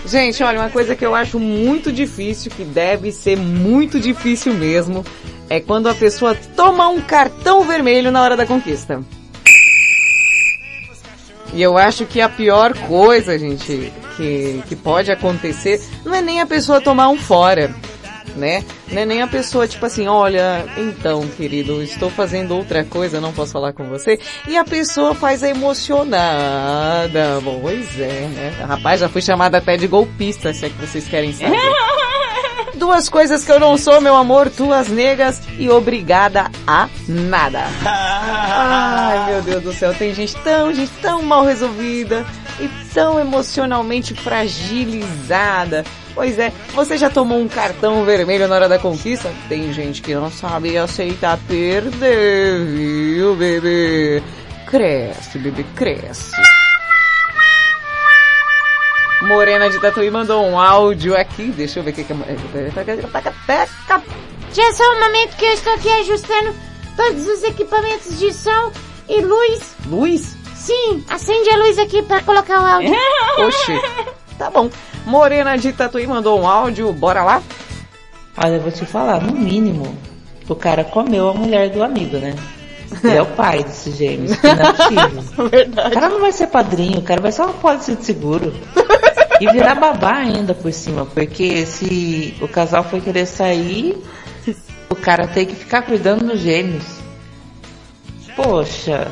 Gente, olha, uma coisa que eu acho muito difícil, que deve ser muito difícil mesmo, é quando a pessoa toma um cartão vermelho na hora da conquista. E eu acho que a pior coisa, gente, que, que pode acontecer, não é nem a pessoa tomar um fora, né? Não é nem a pessoa, tipo assim, olha, então, querido, estou fazendo outra coisa, não posso falar com você. E a pessoa faz a emocionada. Pois é, né? Rapaz, já fui chamada até de golpista, se é que vocês querem saber. Duas coisas que eu não sou, meu amor, tuas negas e obrigada a nada. Ai, meu Deus do céu, tem gente tão, gente tão mal resolvida e tão emocionalmente fragilizada. Pois é, você já tomou um cartão vermelho na hora da conquista? Tem gente que não sabe aceitar perder, viu, bebê? Cresce, bebê, cresce. Morena de Tatuí mandou um áudio aqui. Deixa eu ver o que que é. Já só um momento que eu estou aqui ajustando todos os equipamentos de som e luz. Luz? Sim, acende a luz aqui para colocar o áudio. Oxi. Tá bom. Morena de Tatuí mandou um áudio. Bora lá? Olha, eu vou te falar, no mínimo, o cara comeu a mulher do amigo, né? Ele é o pai desses gêmeos, que não é. Verdade. O cara não vai ser padrinho, o cara vai ser uma pólice de seguro. E virar babá ainda por cima, porque se o casal foi querer sair, o cara tem que ficar cuidando dos gêmeos. Poxa,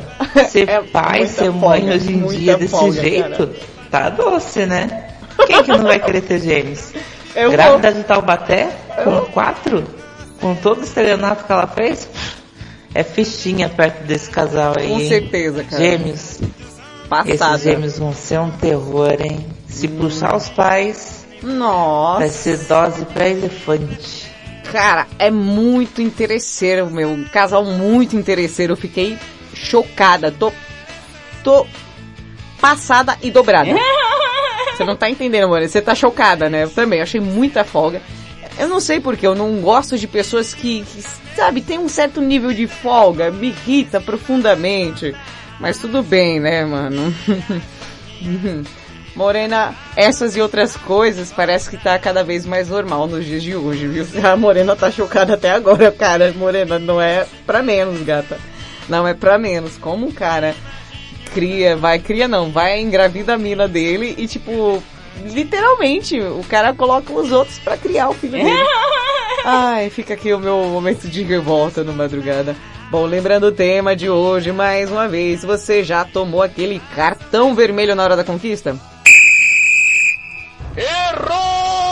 ser É pai, ser mãe folga, hoje em dia desse folga, jeito, tá doce, né? Quem que não vai querer ter gêmeos? Eu Grávida de Taubaté, com quatro, com todo o estelionato que ela fez, é fichinha perto desse casal aí. Com certeza, cara. Gêmeos. Passada. Esses gêmeos vão ser um terror, hein? Se puxar os pais, Nossa. vai ser dose pra elefante. Cara, é muito interesseiro, meu. Um casal muito interesseiro. Eu fiquei chocada. Tô. Tô passada e dobrada. Você não tá entendendo, amor. Você tá chocada, né? Eu também. Achei muita folga. Eu não sei porque eu não gosto de pessoas que, que, sabe, tem um certo nível de folga. Me irrita profundamente. Mas tudo bem, né, mano? Morena, essas e outras coisas parece que tá cada vez mais normal nos dias de hoje, viu? A Morena tá chocada até agora, cara. Morena, não é pra menos, gata. Não é pra menos. Como um cara cria, vai, cria não, vai engravida a mina dele e tipo, literalmente, o cara coloca os outros pra criar o filho dele. Ai, fica aqui o meu momento de revolta no madrugada. Bom, lembrando o tema de hoje, mais uma vez, você já tomou aquele cartão vermelho na hora da conquista? Errou!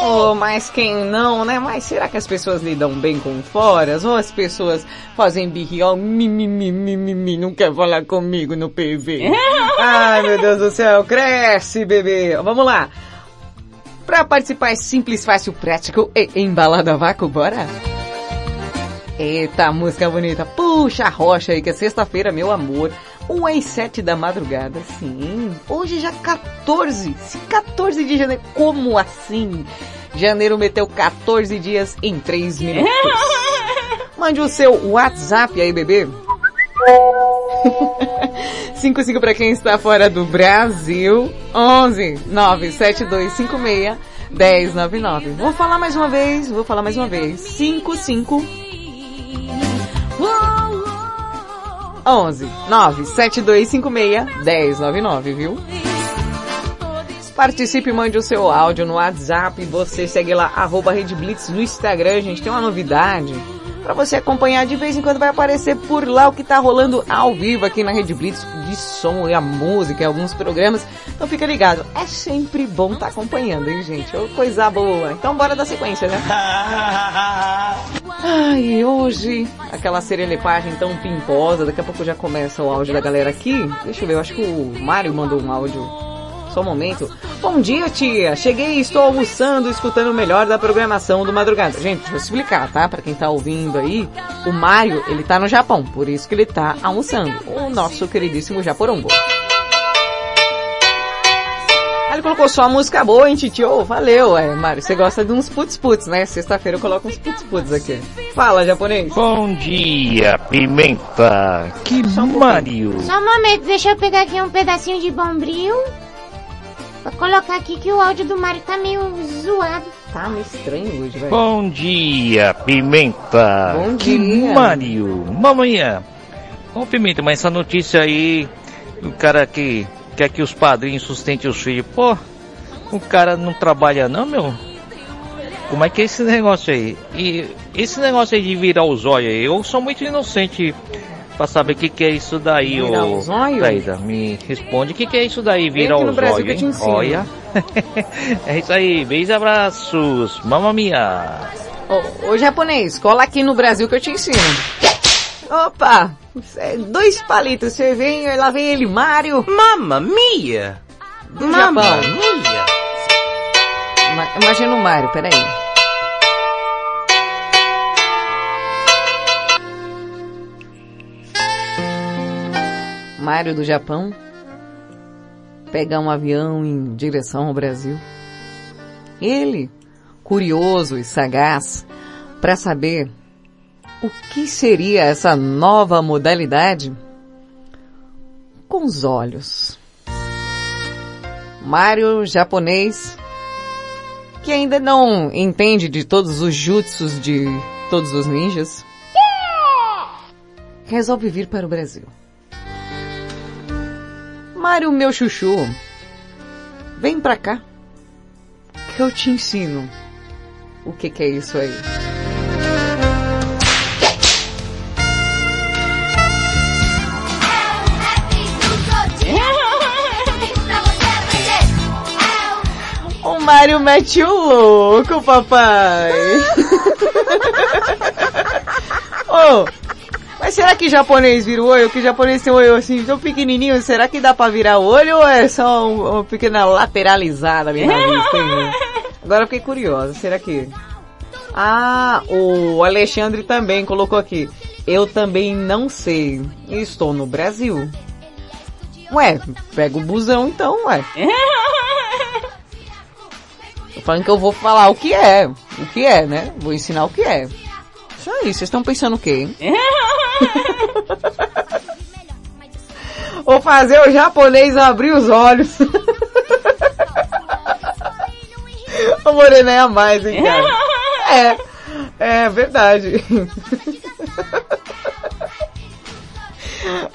Oh, mas quem não, né? Mas será que as pessoas lidam bem com foras? Ou as pessoas fazem birrião, mimimi, mimimi, não quer falar comigo no PV? Ai, meu Deus do céu, cresce, bebê! Vamos lá! Pra participar é simples, fácil, prático e embalado a vácuo, bora? Eita, música bonita. Puxa a rocha aí, que é sexta-feira, meu amor. 1 às 7 da madrugada, sim. Hoje já 14. Se 14 de janeiro. Como assim? Janeiro meteu 14 dias em 3 minutos. Mande o seu WhatsApp aí, bebê. 55 para quem está fora do Brasil. 11 97256 1099. Vou falar mais uma vez, vou falar mais uma vez. 55 11 97256 1099, viu? Participe, mande o seu áudio no WhatsApp, você segue lá, arroba Rede Blitz no Instagram, gente, tem uma novidade. Pra você acompanhar de vez em quando vai aparecer por lá o que tá rolando ao vivo aqui na Rede Blitz, de som e a música e alguns programas. Então fica ligado, é sempre bom estar tá acompanhando, hein gente? Ô, coisa boa. Então bora da sequência, né? Ai, hoje, aquela serelepagem tão pimposa, daqui a pouco já começa o áudio da galera aqui. Deixa eu ver, eu acho que o Mário mandou um áudio só um momento. Bom dia, tia. Cheguei e estou almoçando, escutando o melhor da programação do Madrugada. Gente, deixa eu explicar, tá? Para quem tá ouvindo aí, o Mário, ele tá no Japão, por isso que ele tá almoçando. O nosso queridíssimo Japorongo. Ele colocou só a música boa, hein, titio? Valeu, é, Mário. Você gosta de uns putz-putz, né? Sexta-feira eu coloco uns putz-putz aqui. Fala, japonês. Bom dia, pimenta. Que Só um Mário. Só um momento, deixa eu pegar aqui um pedacinho de bombril. Vou colocar aqui que o áudio do Mário tá meio zoado. Tá meio estranho hoje, velho. Bom dia, pimenta. Bom que dia. Mário. Mamanhã. Ô, pimenta, mas essa notícia aí, o cara que quer que os padrinhos sustentem os filhos, pô, o cara não trabalha não, meu? Como é que é esse negócio aí? E esse negócio aí de virar os olhos aí, eu sou muito inocente pra saber o que, que é isso daí, Virar ô. Taída, me responde, o que, que é isso daí, virar Brasil olhos, que eu te hein? Olha. é isso aí, beijos e abraços, mamma mia. Ô, ô japonês, cola aqui no Brasil que eu te ensino. Opa! é Dois palitos, você vem, lá vem ele, Mário. Mamma mia! Mamma mia! Ma- Imagina o Mário, peraí. Mário do Japão pega um avião em direção ao Brasil. Ele, curioso e sagaz, para saber o que seria essa nova modalidade com os olhos. Mário japonês que ainda não entende de todos os jutsus de todos os ninjas, resolve vir para o Brasil. Mário, meu chuchu, vem pra cá, que eu te ensino o que, que é isso aí. O Mário mete o louco, papai. Ô, mas será que japonês vira o olho? Que japonês tem o olho assim tão pequenininho, será que dá pra virar olho ou é só um- uma pequena lateralizada hein? Agora eu fiquei curiosa, será que... Ah, o Alexandre também colocou aqui. Eu também não sei. Estou no Brasil. Ué, pega o busão então, ué. Tô falando que eu vou falar o que é. O que é, né? Vou ensinar o que é. Isso aí, vocês estão pensando o quê? Vou fazer o japonês abrir os olhos. o Morena é a mais, hein, cara? É, é verdade.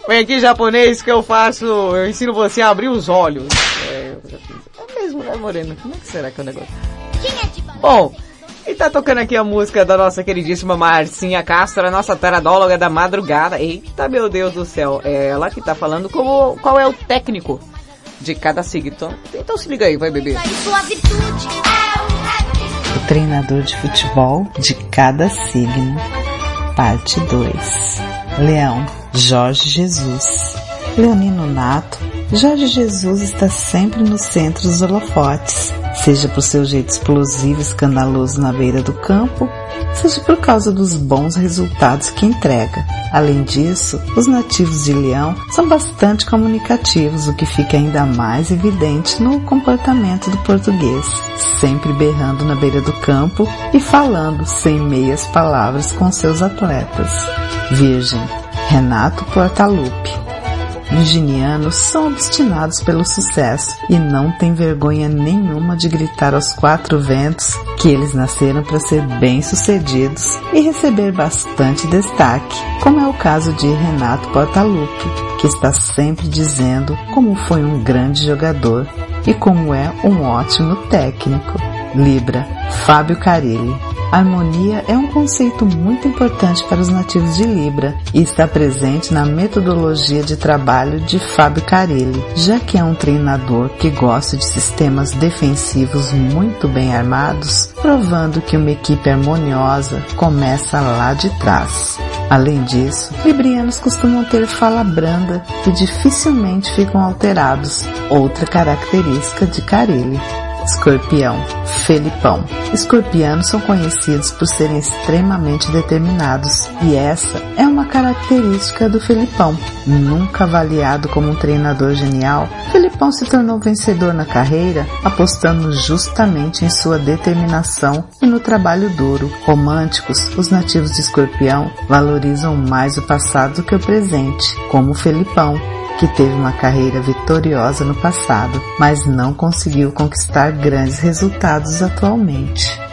Vem aqui, japonês, que eu faço, eu ensino você a abrir os olhos. É, é mesmo, né, Morena? Como é que será que é o negócio? Bom, e tá tocando aqui a música da nossa queridíssima Marcinha Castro, a nossa taradóloga da madrugada. Eita, meu Deus do céu, é ela que tá falando como, qual é o técnico de cada signo. Então, então se liga aí, vai beber. O treinador de futebol de cada signo. Parte 2. Leão, Jorge Jesus. Leonino Nato, Jorge Jesus está sempre no centro dos holofotes. seja por seu jeito explosivo e escandaloso na beira do campo, seja por causa dos bons resultados que entrega. Além disso, os nativos de Leão são bastante comunicativos, o que fica ainda mais evidente no comportamento do português, sempre berrando na beira do campo e falando sem meias palavras com seus atletas. Virgem, Renato Portaluppi virginianos são obstinados pelo sucesso e não têm vergonha nenhuma de gritar aos quatro ventos que eles nasceram para ser bem-sucedidos e receber bastante destaque, como é o caso de Renato Portaluppi, que está sempre dizendo como foi um grande jogador e como é um ótimo técnico. Libra, Fábio Carilli. Harmonia é um conceito muito importante para os nativos de Libra e está presente na metodologia de trabalho de Fábio Carilli, já que é um treinador que gosta de sistemas defensivos muito bem armados, provando que uma equipe harmoniosa começa lá de trás. Além disso, librianos costumam ter fala branda e dificilmente ficam alterados, outra característica de Carilli. Escorpião, Felipão. Escorpianos são conhecidos por serem extremamente determinados e essa é uma característica do Felipão. Nunca avaliado como um treinador genial, Felipão se tornou vencedor na carreira apostando justamente em sua determinação e no trabalho duro. Românticos, os nativos de Escorpião valorizam mais o passado do que o presente, como Felipão, que teve uma carreira vitoriosa no passado, mas não conseguiu conquistar grandes resultados atualmente.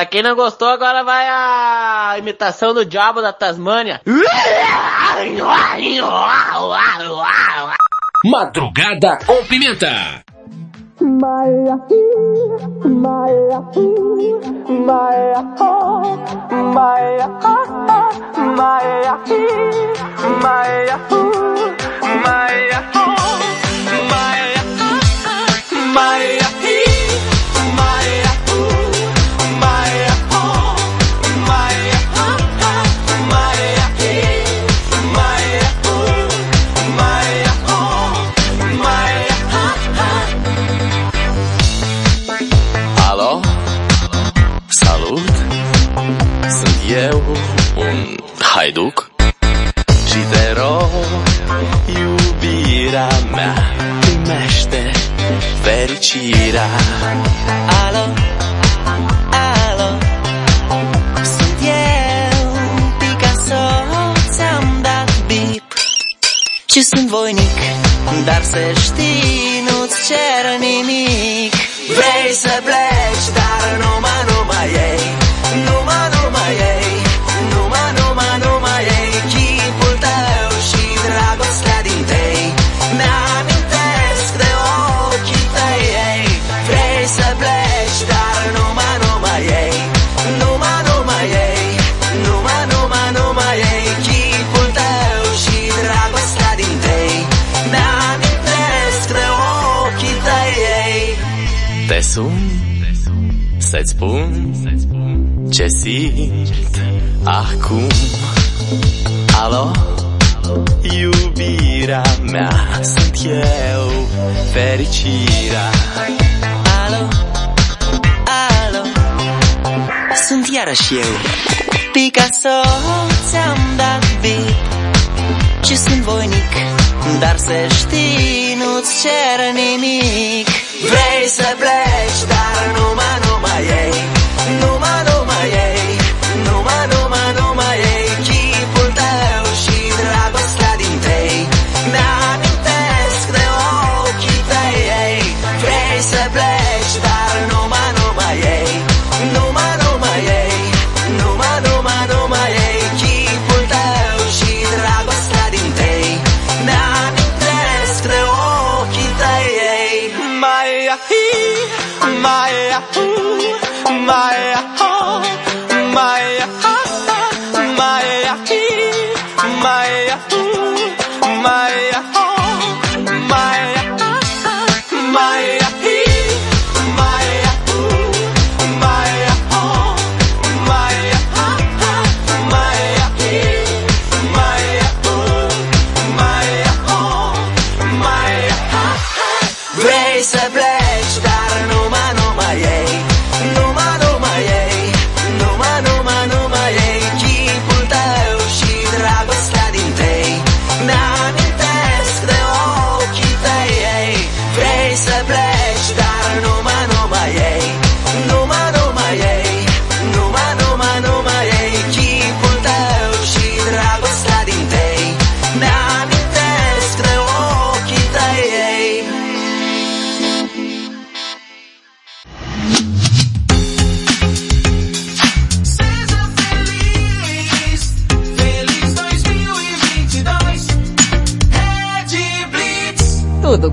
Pra quem não gostou, agora vai a imitação do diabo da Tasmânia. Madrugada com Pimenta. Sun să-ți spun ce simt acum. Alo? Iubirea mea sunt eu fericirea. Alo, alo? Sunt iarăși eu. Picasso Ți-am dat bip Și sunt voinic Dar să știi Nu-ți cer nimic Vrei să pleci Dar numai, numai ei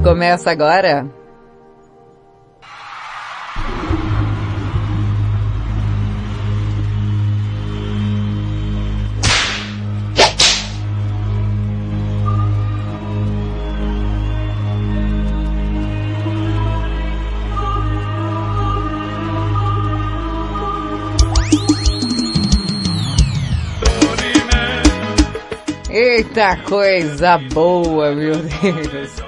Começa agora. Eita coisa boa, meu Deus.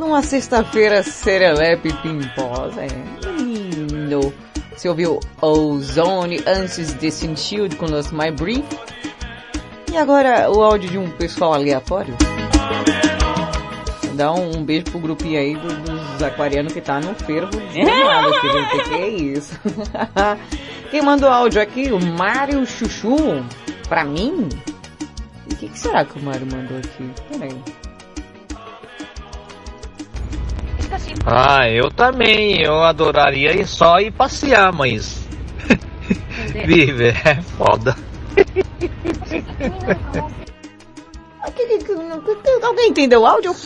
Numa sexta-feira serelepe pimposa, é lindo. Você ouviu Ozone antes de Shield com Lost My Brief? E agora o áudio de um pessoal aleatório? Dá um, um beijo pro grupinho aí do- dos aquarianos que tá no fervo gente, que é isso? Quem mandou áudio aqui? O Mário Chuchu. Pra mim? E o que, que será que o Mário mandou aqui? Peraí. Ah, eu também. Eu adoraria ir só ir passear, mas. Viver é foda. Alguém entendeu o áudio?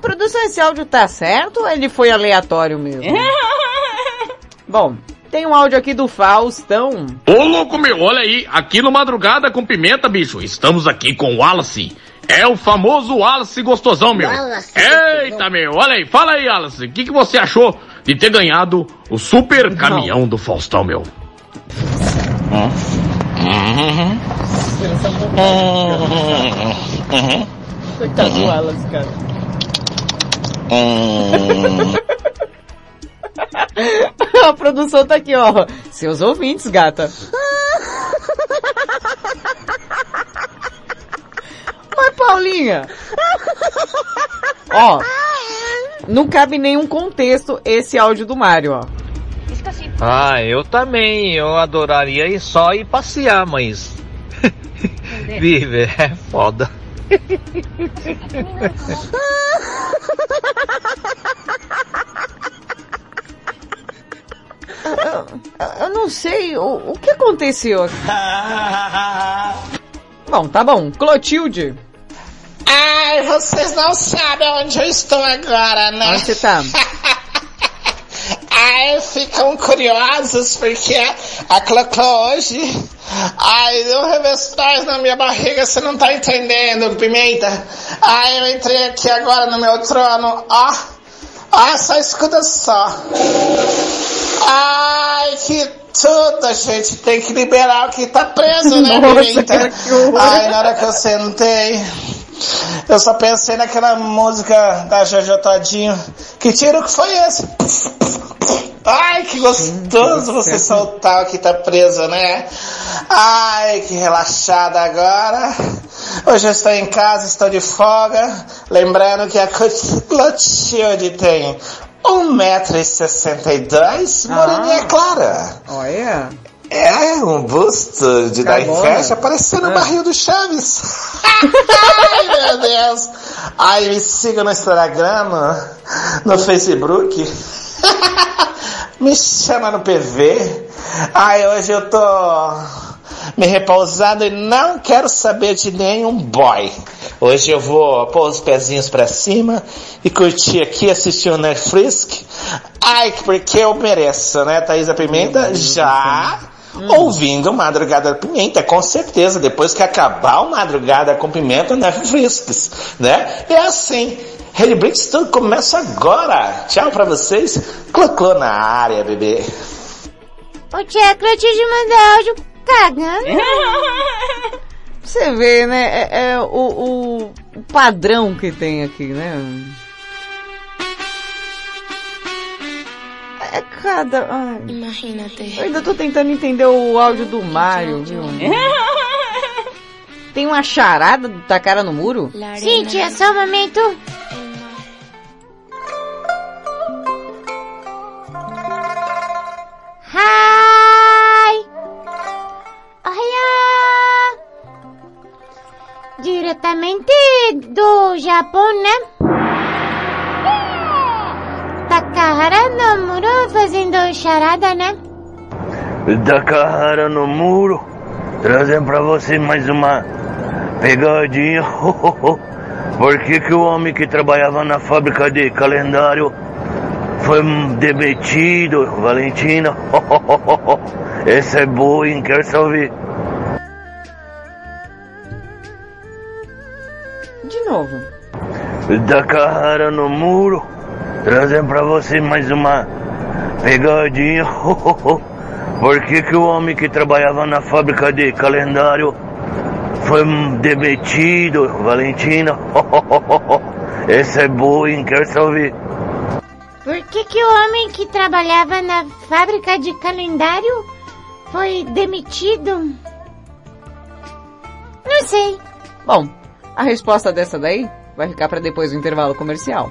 Produção, esse áudio tá certo ou ele foi aleatório mesmo? Bom, tem um áudio aqui do Faustão. Ô louco meu, olha aí, aqui no Madrugada com Pimenta, bicho, estamos aqui com o Wallace. É o famoso Wallace gostosão, meu. Wallace Eita, meu, olha aí, fala aí, Wallace, o que, que você achou de ter ganhado o super caminhão do Faustão, meu? Coitado do Wallace, cara. A produção tá aqui, ó. Seus ouvintes, gata. Mas, Paulinha. Ó. Não cabe em nenhum contexto esse áudio do Mário, ó. Ah, eu também. Eu adoraria ir só ir passear, mas. Viver é foda. Eu, eu não sei o, o que aconteceu aqui. Bom, tá bom. Clotilde. Ai, vocês não sabem onde eu estou agora, né? Onde você tá? Ai, ficam curiosos porque a Cloclo hoje, ai, deu um revestais na minha barriga, você não tá entendendo, Pimenta. Ai, eu entrei aqui agora no meu trono, ó. Ah, só escuta só. Ai, que tudo, a gente tem que liberar o que tá preso, né, Nossa. Ai, na hora que eu sentei, eu só pensei naquela música da Jojo Todinho. Que tiro que foi esse? Ai, que gostoso você soltar o que tá preso, né? Ai, que relaxada agora. Hoje eu estou em casa, estou de folga. Lembrando que a Clotilde tem 1,62m, moreninha clara. Olha. É, um busto de dar Carbona. inveja parecendo o Ah. barril do Chaves. Ai, meu Deus. Ai, me siga no Instagram, no, no Facebook. me chama no PV. Ai, hoje eu tô me repousando e não quero saber de nenhum boy. Hoje eu vou pôr os pezinhos pra cima e curtir aqui, assistir o Netflix. Ai, porque eu mereço, né, Thaisa Pimenta? Já ouvindo Madrugada com Pimenta, com certeza. Depois que acabar o Madrugada com Pimenta, Netflix, né? É assim. Rede Blitz, tudo começa agora. Tchau pra vocês. Cloclô na área, bebê. O tia Clotilde mandou áudio cagando. Você vê, né? É, é o- o padrão que tem aqui, né? É cada. ai. Eu ainda tô tentando entender o áudio do Mario, viu? Tem uma charada da cara no muro? Sim, tia, só um momento. Hi! Olha! Diretamente do Japão, né? Takahara Nomura fazendo charada, né? Takahara no muro, trazendo pra você mais uma pegadinha. Por que, que o homem que trabalhava na fábrica de calendário foi demitido, Valentina? Essa é boa, hein? Quer saber? De novo. Takahara no muro, trazendo pra você mais uma pegadinha. Por que, que o homem que trabalhava na fábrica de calendário foi demitido, Valentina? Essa é boa, hein? Quer saber? Por que, que o homem que trabalhava na fábrica de calendário foi demitido? Não sei. Bom, a resposta dessa daí vai ficar pra depois do intervalo comercial.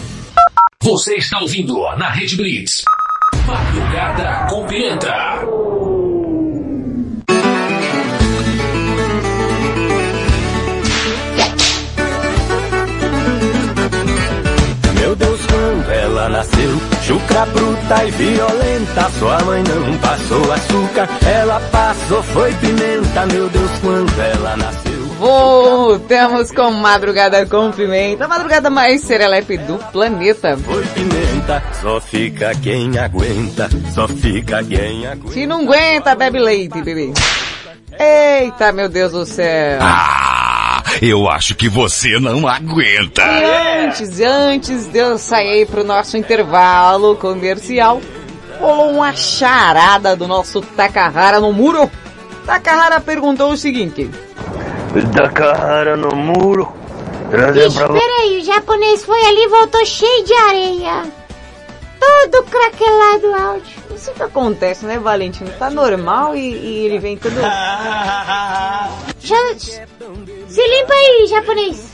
Você está ouvindo na Rede Blitz. Madrugada com Pimenta. Meu Deus, quando ela nasceu, chucra bruta e violenta. Sua mãe não passou açúcar, ela passou foi pimenta. Meu Deus, quando ela nasceu. Voltamos com Madrugada com Pimenta, a madrugada mais serelepe do planeta. Foi pimenta, só fica quem aguenta, só fica quem aguenta. Se não aguenta, bebe leite, bebê. Eita, meu Deus do céu. Ah, eu acho que você não aguenta. E antes, antes de eu sair pro nosso intervalo comercial, rolou uma charada do nosso Takahara no muro. Takahara perguntou o seguinte. Takahara no muro. Trazer Ixi, pra você. peraí, o japonês foi ali e voltou cheio de areia. Todo craquelado o áudio. Isso que acontece, né, Valentino? Tá normal e, e ele vem todo... Já... Se limpa aí, japonês.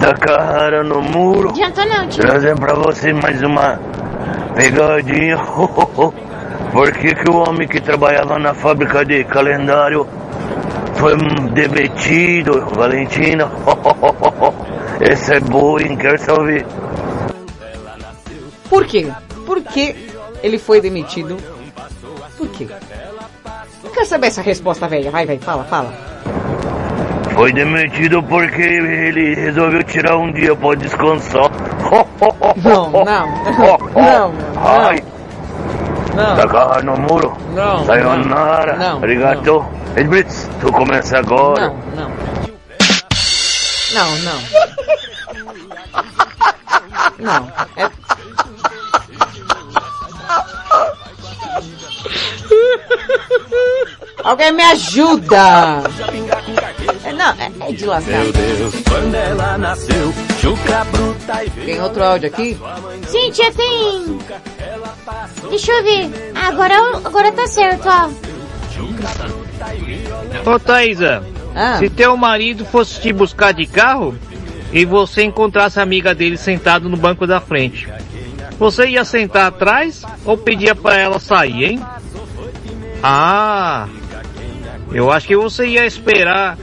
Takahara no muro. Adiantou não, tio. Trazer pra você mais uma pegadinha. Por que, que o homem que trabalhava na fábrica de calendário foi demitido, Valentina? Esse é bullying, quer saber? Por quê? Por que ele foi demitido? Por quê? Eu quero saber essa resposta velha. Vai, vai, fala, fala. Foi demitido porque ele resolveu tirar um dia pra descansar. Não, não, não, não, Ai, não. Takahara no muro. Não, Sayonara. não, Arigato. Edblitz, tu começa agora. Não, não. Não, não. Não, é... Alguém me ajuda! É, não, é, é de lascar. Meu Deus, quando ela nasceu, chucra bruta e Tem outro áudio aqui? Sim, tia, tem... Deixa eu ver. Ah, Agora, agora tá certo, ó. Ô Thaisa, Ah. se teu marido fosse te buscar de carro e você encontrasse a amiga dele sentado no banco da frente, você ia sentar atrás ou pedia pra ela sair, hein? Ah, eu acho que você ia esperar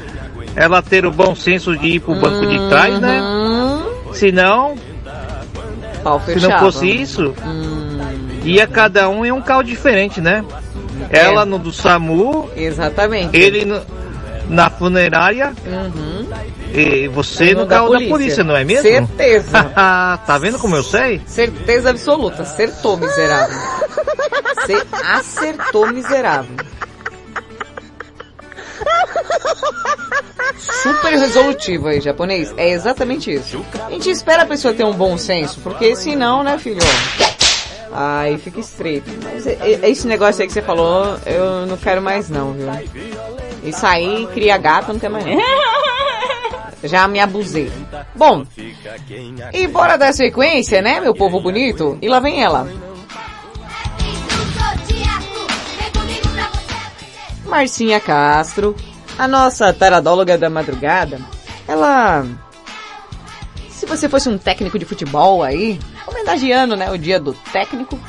ela ter o bom senso de ir pro banco de trás, né? Se não, se não fosse isso, ia cada um em um carro diferente, né? Ela no do SAMU, Exatamente. ele no- na funerária Uhum. e você No no da carro da polícia. polícia, não é mesmo? Certeza. tá vendo como eu sei? Certeza absoluta. Acertou, miserável. Você acertou, miserável. Super resolutivo aí, japonês. É exatamente isso. A gente espera a pessoa ter um bom senso, porque senão, né, filho? Aí fica estreito. Mas é- é- esse negócio aí que você falou, eu não quero mais não, viu? Isso aí cria gato, não quer mais. Já me abusei. Bom, e bora dar sequência, né, meu povo bonito? E lá vem ela. Marcinha Castro, a nossa taradóloga da madrugada, ela... Se você fosse um técnico de futebol aí, homenageando, né, o dia do técnico,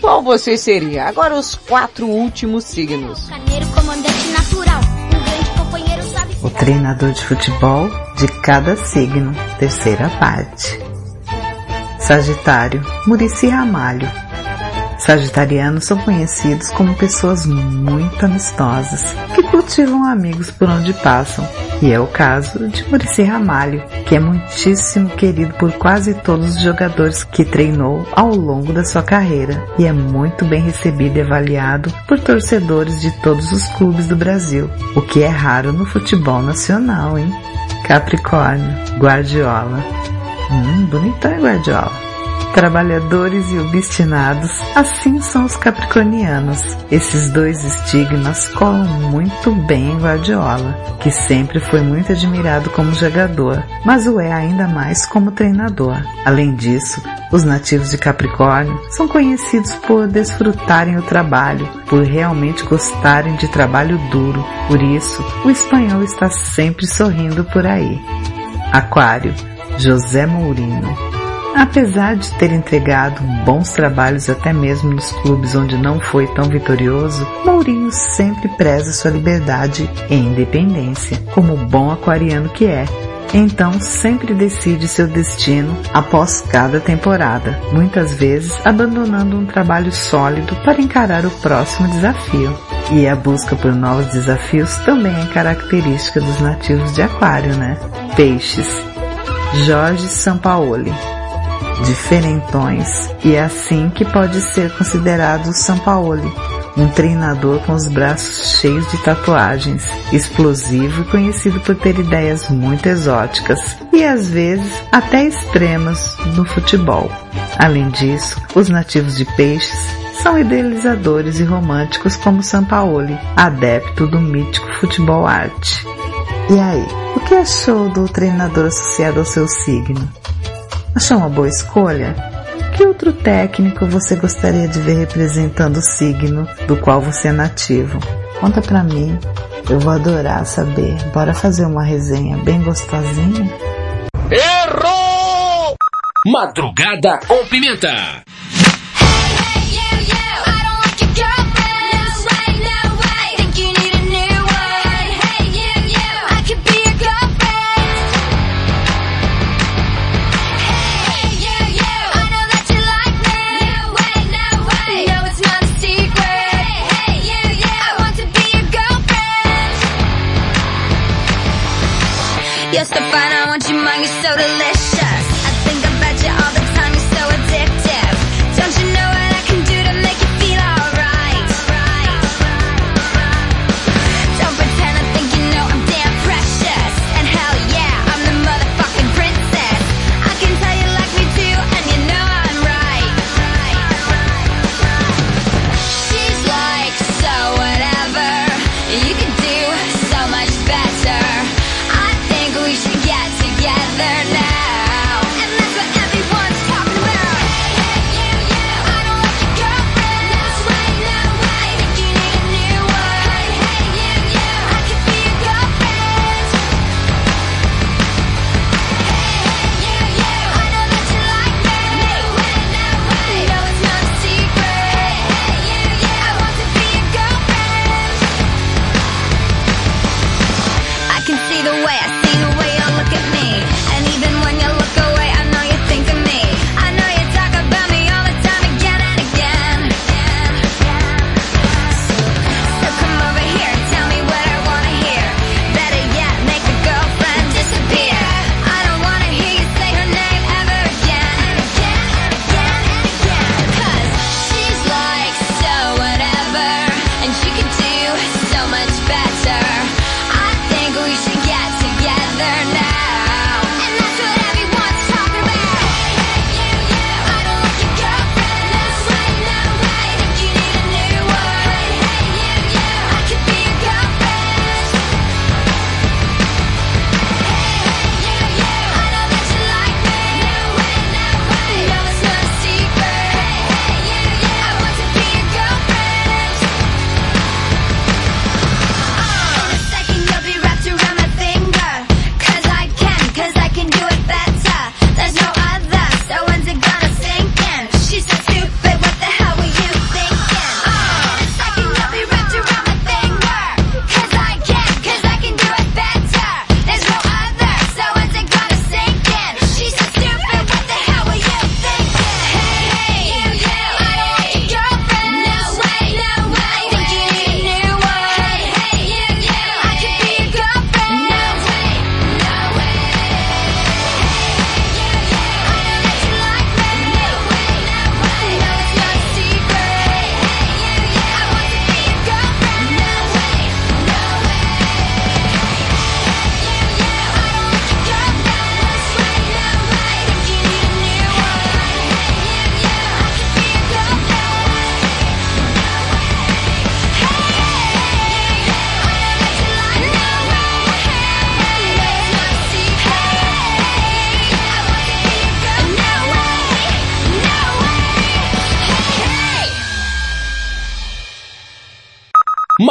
qual você seria? Agora os quatro últimos signos. O treinador de futebol de cada signo, terceira parte. Sagitário, Murici Ramalho. Sagitarianos são conhecidos como pessoas muito amistosas, que cultivam amigos por onde passam, e é o caso de Murici Ramalho, que é muitíssimo querido por quase todos os jogadores que treinou ao longo da sua carreira, e é muito bem recebido e avaliado por torcedores de todos os clubes do Brasil, o que é raro no futebol nacional, hein? Capricórnio, Guardiola. Hum, bonitão, hein, Guardiola? Trabalhadores e obstinados, assim são os capricornianos. Esses dois estigmas colam muito bem em Guardiola, que sempre foi muito admirado como jogador, mas o é ainda mais como treinador. Além disso, os nativos de Capricórnio são conhecidos por desfrutarem o trabalho, por realmente gostarem de trabalho duro. Por isso, o espanhol está sempre sorrindo por aí. Aquário, José Mourinho. Apesar de ter entregado bons trabalhos até mesmo nos clubes onde não foi tão vitorioso, Mourinho sempre preza sua liberdade e independência, como bom aquariano que é. Então sempre decide seu destino após cada temporada, muitas vezes abandonando um trabalho sólido para encarar o próximo desafio. E a busca por novos desafios também é característica dos nativos de Aquário, né? Peixes. Jorge Sampaoli diferentões e é assim que pode ser considerado Sampaoli, um treinador com os braços cheios de tatuagens, explosivo e conhecido por ter ideias muito exóticas e às vezes até extremas no futebol. Além disso, os nativos de peixes são idealizadores e românticos como Sampaoli, adepto do mítico futebol arte. E aí, o que achou do treinador associado ao seu signo? Achou uma boa escolha? Que outro técnico você gostaria de ver representando o signo do qual você é nativo? Conta pra mim, eu vou adorar saber. Bora fazer uma resenha bem gostosinha? Errou! Madrugada com pimenta. justify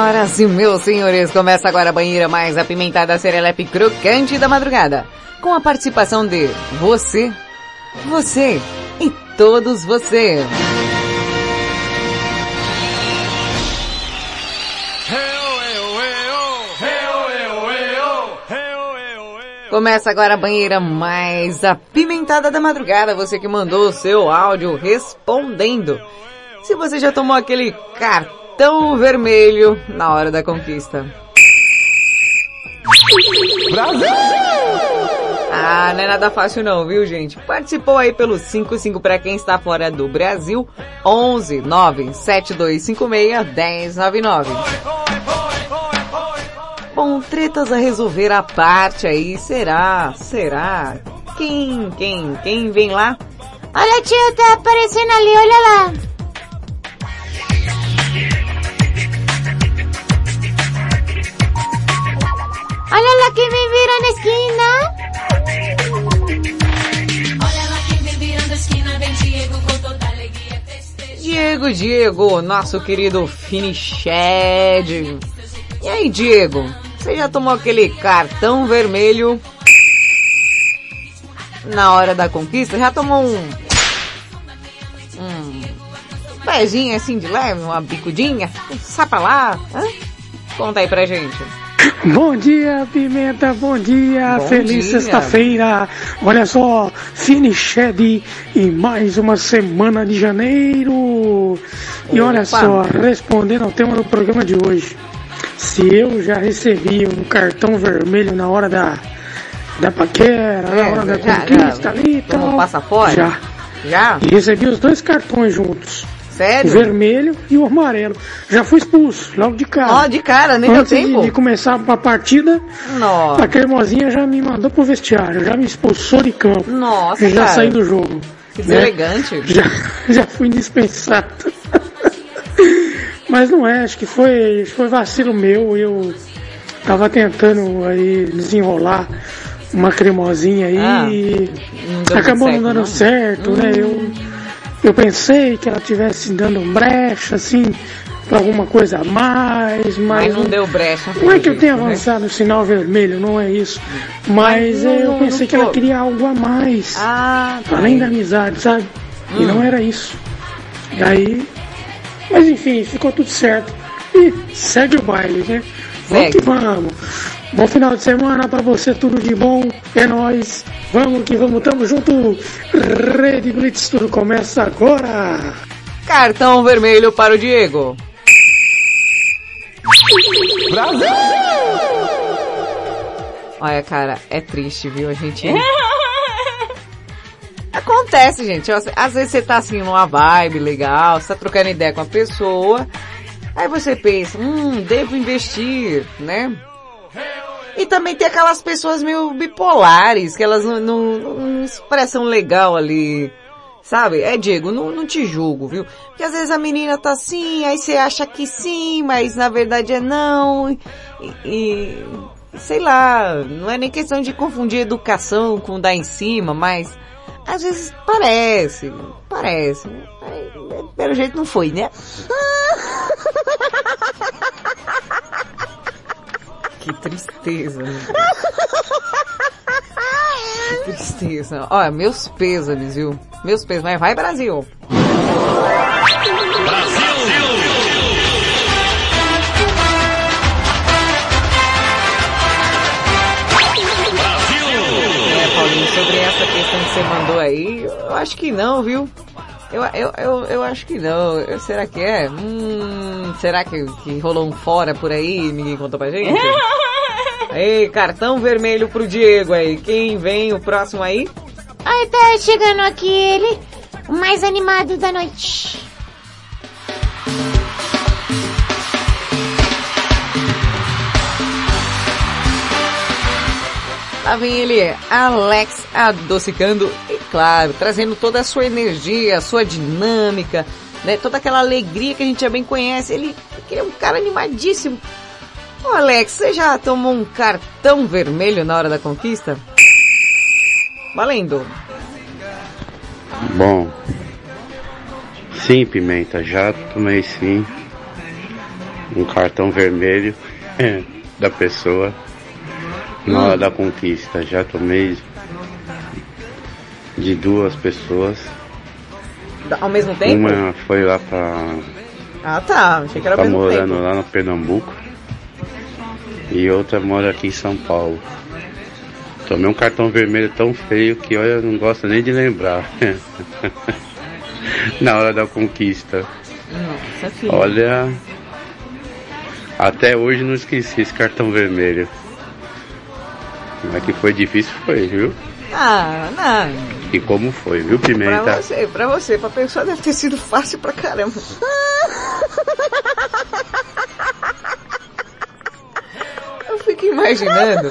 Senhoras e meus senhores, começa agora a banheira mais apimentada serelepe crocante da madrugada. Com a participação de você, você e todos você. Começa agora a banheira mais apimentada da madrugada. Você que mandou o seu áudio respondendo. Se você já tomou aquele cartão vermelho na hora da conquista. Brasil! Ah, não é nada fácil não, viu gente? Participou aí pelo 55 para quem está fora do Brasil, 11 97256 1099. Bom, tretas a resolver a parte aí, será? Será? Quem, quem, quem vem lá? Olha tio, tá aparecendo ali, olha lá. Olha lá quem vem virando a esquina. Diego, Diego, nosso querido Finiched. E aí, Diego, você já tomou aquele cartão vermelho na hora da conquista? Já tomou um... Um pezinho assim de leve, uma bicudinha? Sai pra lá, hã? Conta aí pra gente. Bom dia, Pimenta, bom dia, Bom feliz sexta-feira. Olha só, Finiched e mais uma semana de janeiro. E olha Opa. só, respondendo ao tema do programa de hoje, se eu já recebi um cartão vermelho na hora da, da paquera, na É, hora da já, conquista já. ali e tal. passaporte? Já. Já? E recebi os dois cartões juntos. Sério? O vermelho e o amarelo. Já fui expulso, logo de cara. Ó, de cara, nem deu Antes de- tempo? de começar a partida, Nossa. a cremosinha já me mandou pro vestiário, já me expulsou de campo. Nossa, já cara. saí do jogo. Que né? deselegante. Já, já fui dispensado. Mas não é, acho que foi, foi vacilo meu. Eu tava tentando aí desenrolar uma cremosinha aí Ah, e não deu acabou não dando certo, certo, né? Eu, eu pensei que ela tivesse dando brecha, assim, pra alguma coisa a mais, mas. Mas não deu brecha. Não é que eu tenha né? avançado o sinal vermelho, não é isso. Mas não- eu pensei que ela queria algo a mais. Ah, tá. Além da amizade, sabe? E Hum. não era isso. E aí. Mas enfim, ficou tudo certo. E segue o baile, né? Vamos que vamos. Bom final de semana pra você, tudo de bom. É nóis. Vamos que vamos, tamo junto. Rede Blitz, tudo começa agora. Cartão vermelho para o Diego. Olha, cara, é triste, viu? A gente. Acontece, gente. Às vezes você tá assim numa vibe legal, você tá trocando ideia com a pessoa, aí você pensa, hum, devo investir, né? E também tem aquelas pessoas meio bipolares, que elas não, não, não expressam legal ali. Sabe? É, Diego, não, não te julgo, viu? Porque às vezes a menina tá assim, aí você acha que sim, mas na verdade é não. E, e- sei lá, não é nem questão de confundir educação com dar em cima, mas às vezes parece, parece. Pelo jeito não foi, né? Que tristeza, Deus. Que tristeza. Olha, meus pêsames, viu? Meus pêsames. Mas vai, Brasil! É, Paulinho, sobre essa questão que você mandou aí, eu acho que não, viu? Eu, eu, eu, eu acho que não. Eu- será que é? Hum, será que, que rolou um fora por aí e ninguém contou pra gente? Aí, cartão vermelho pro Diego aí. Quem vem o próximo aí? Ai, tá chegando aqui ele, o mais animado da noite. Lá vem ele, Alex adocicando claro, trazendo toda a sua energia, a sua dinâmica, né? Toda aquela alegria que a gente já bem conhece. Ele, ele é um cara animadíssimo. Ô Alex, você já tomou um cartão vermelho na hora da conquista? Valendo. Bom, sim, Pimenta, já tomei sim um cartão vermelho da pessoa na hora da conquista. Já tomei de duas pessoas. Ao mesmo tempo? Uma foi lá pra. Ah tá, achei que era tá mesmo morando tempo. lá no Pernambuco. E outra mora aqui em São Paulo. Tomei um cartão vermelho tão feio que olha, eu não gosto nem de lembrar. Na hora da conquista. Nossa, filho. Olha. Até hoje não esqueci esse cartão vermelho. Mas que foi difícil foi, viu? Ah, não. E como foi, viu, Pra Pimenta? você, pra você, pra pessoa deve ter sido fácil pra caramba. Eu fico imaginando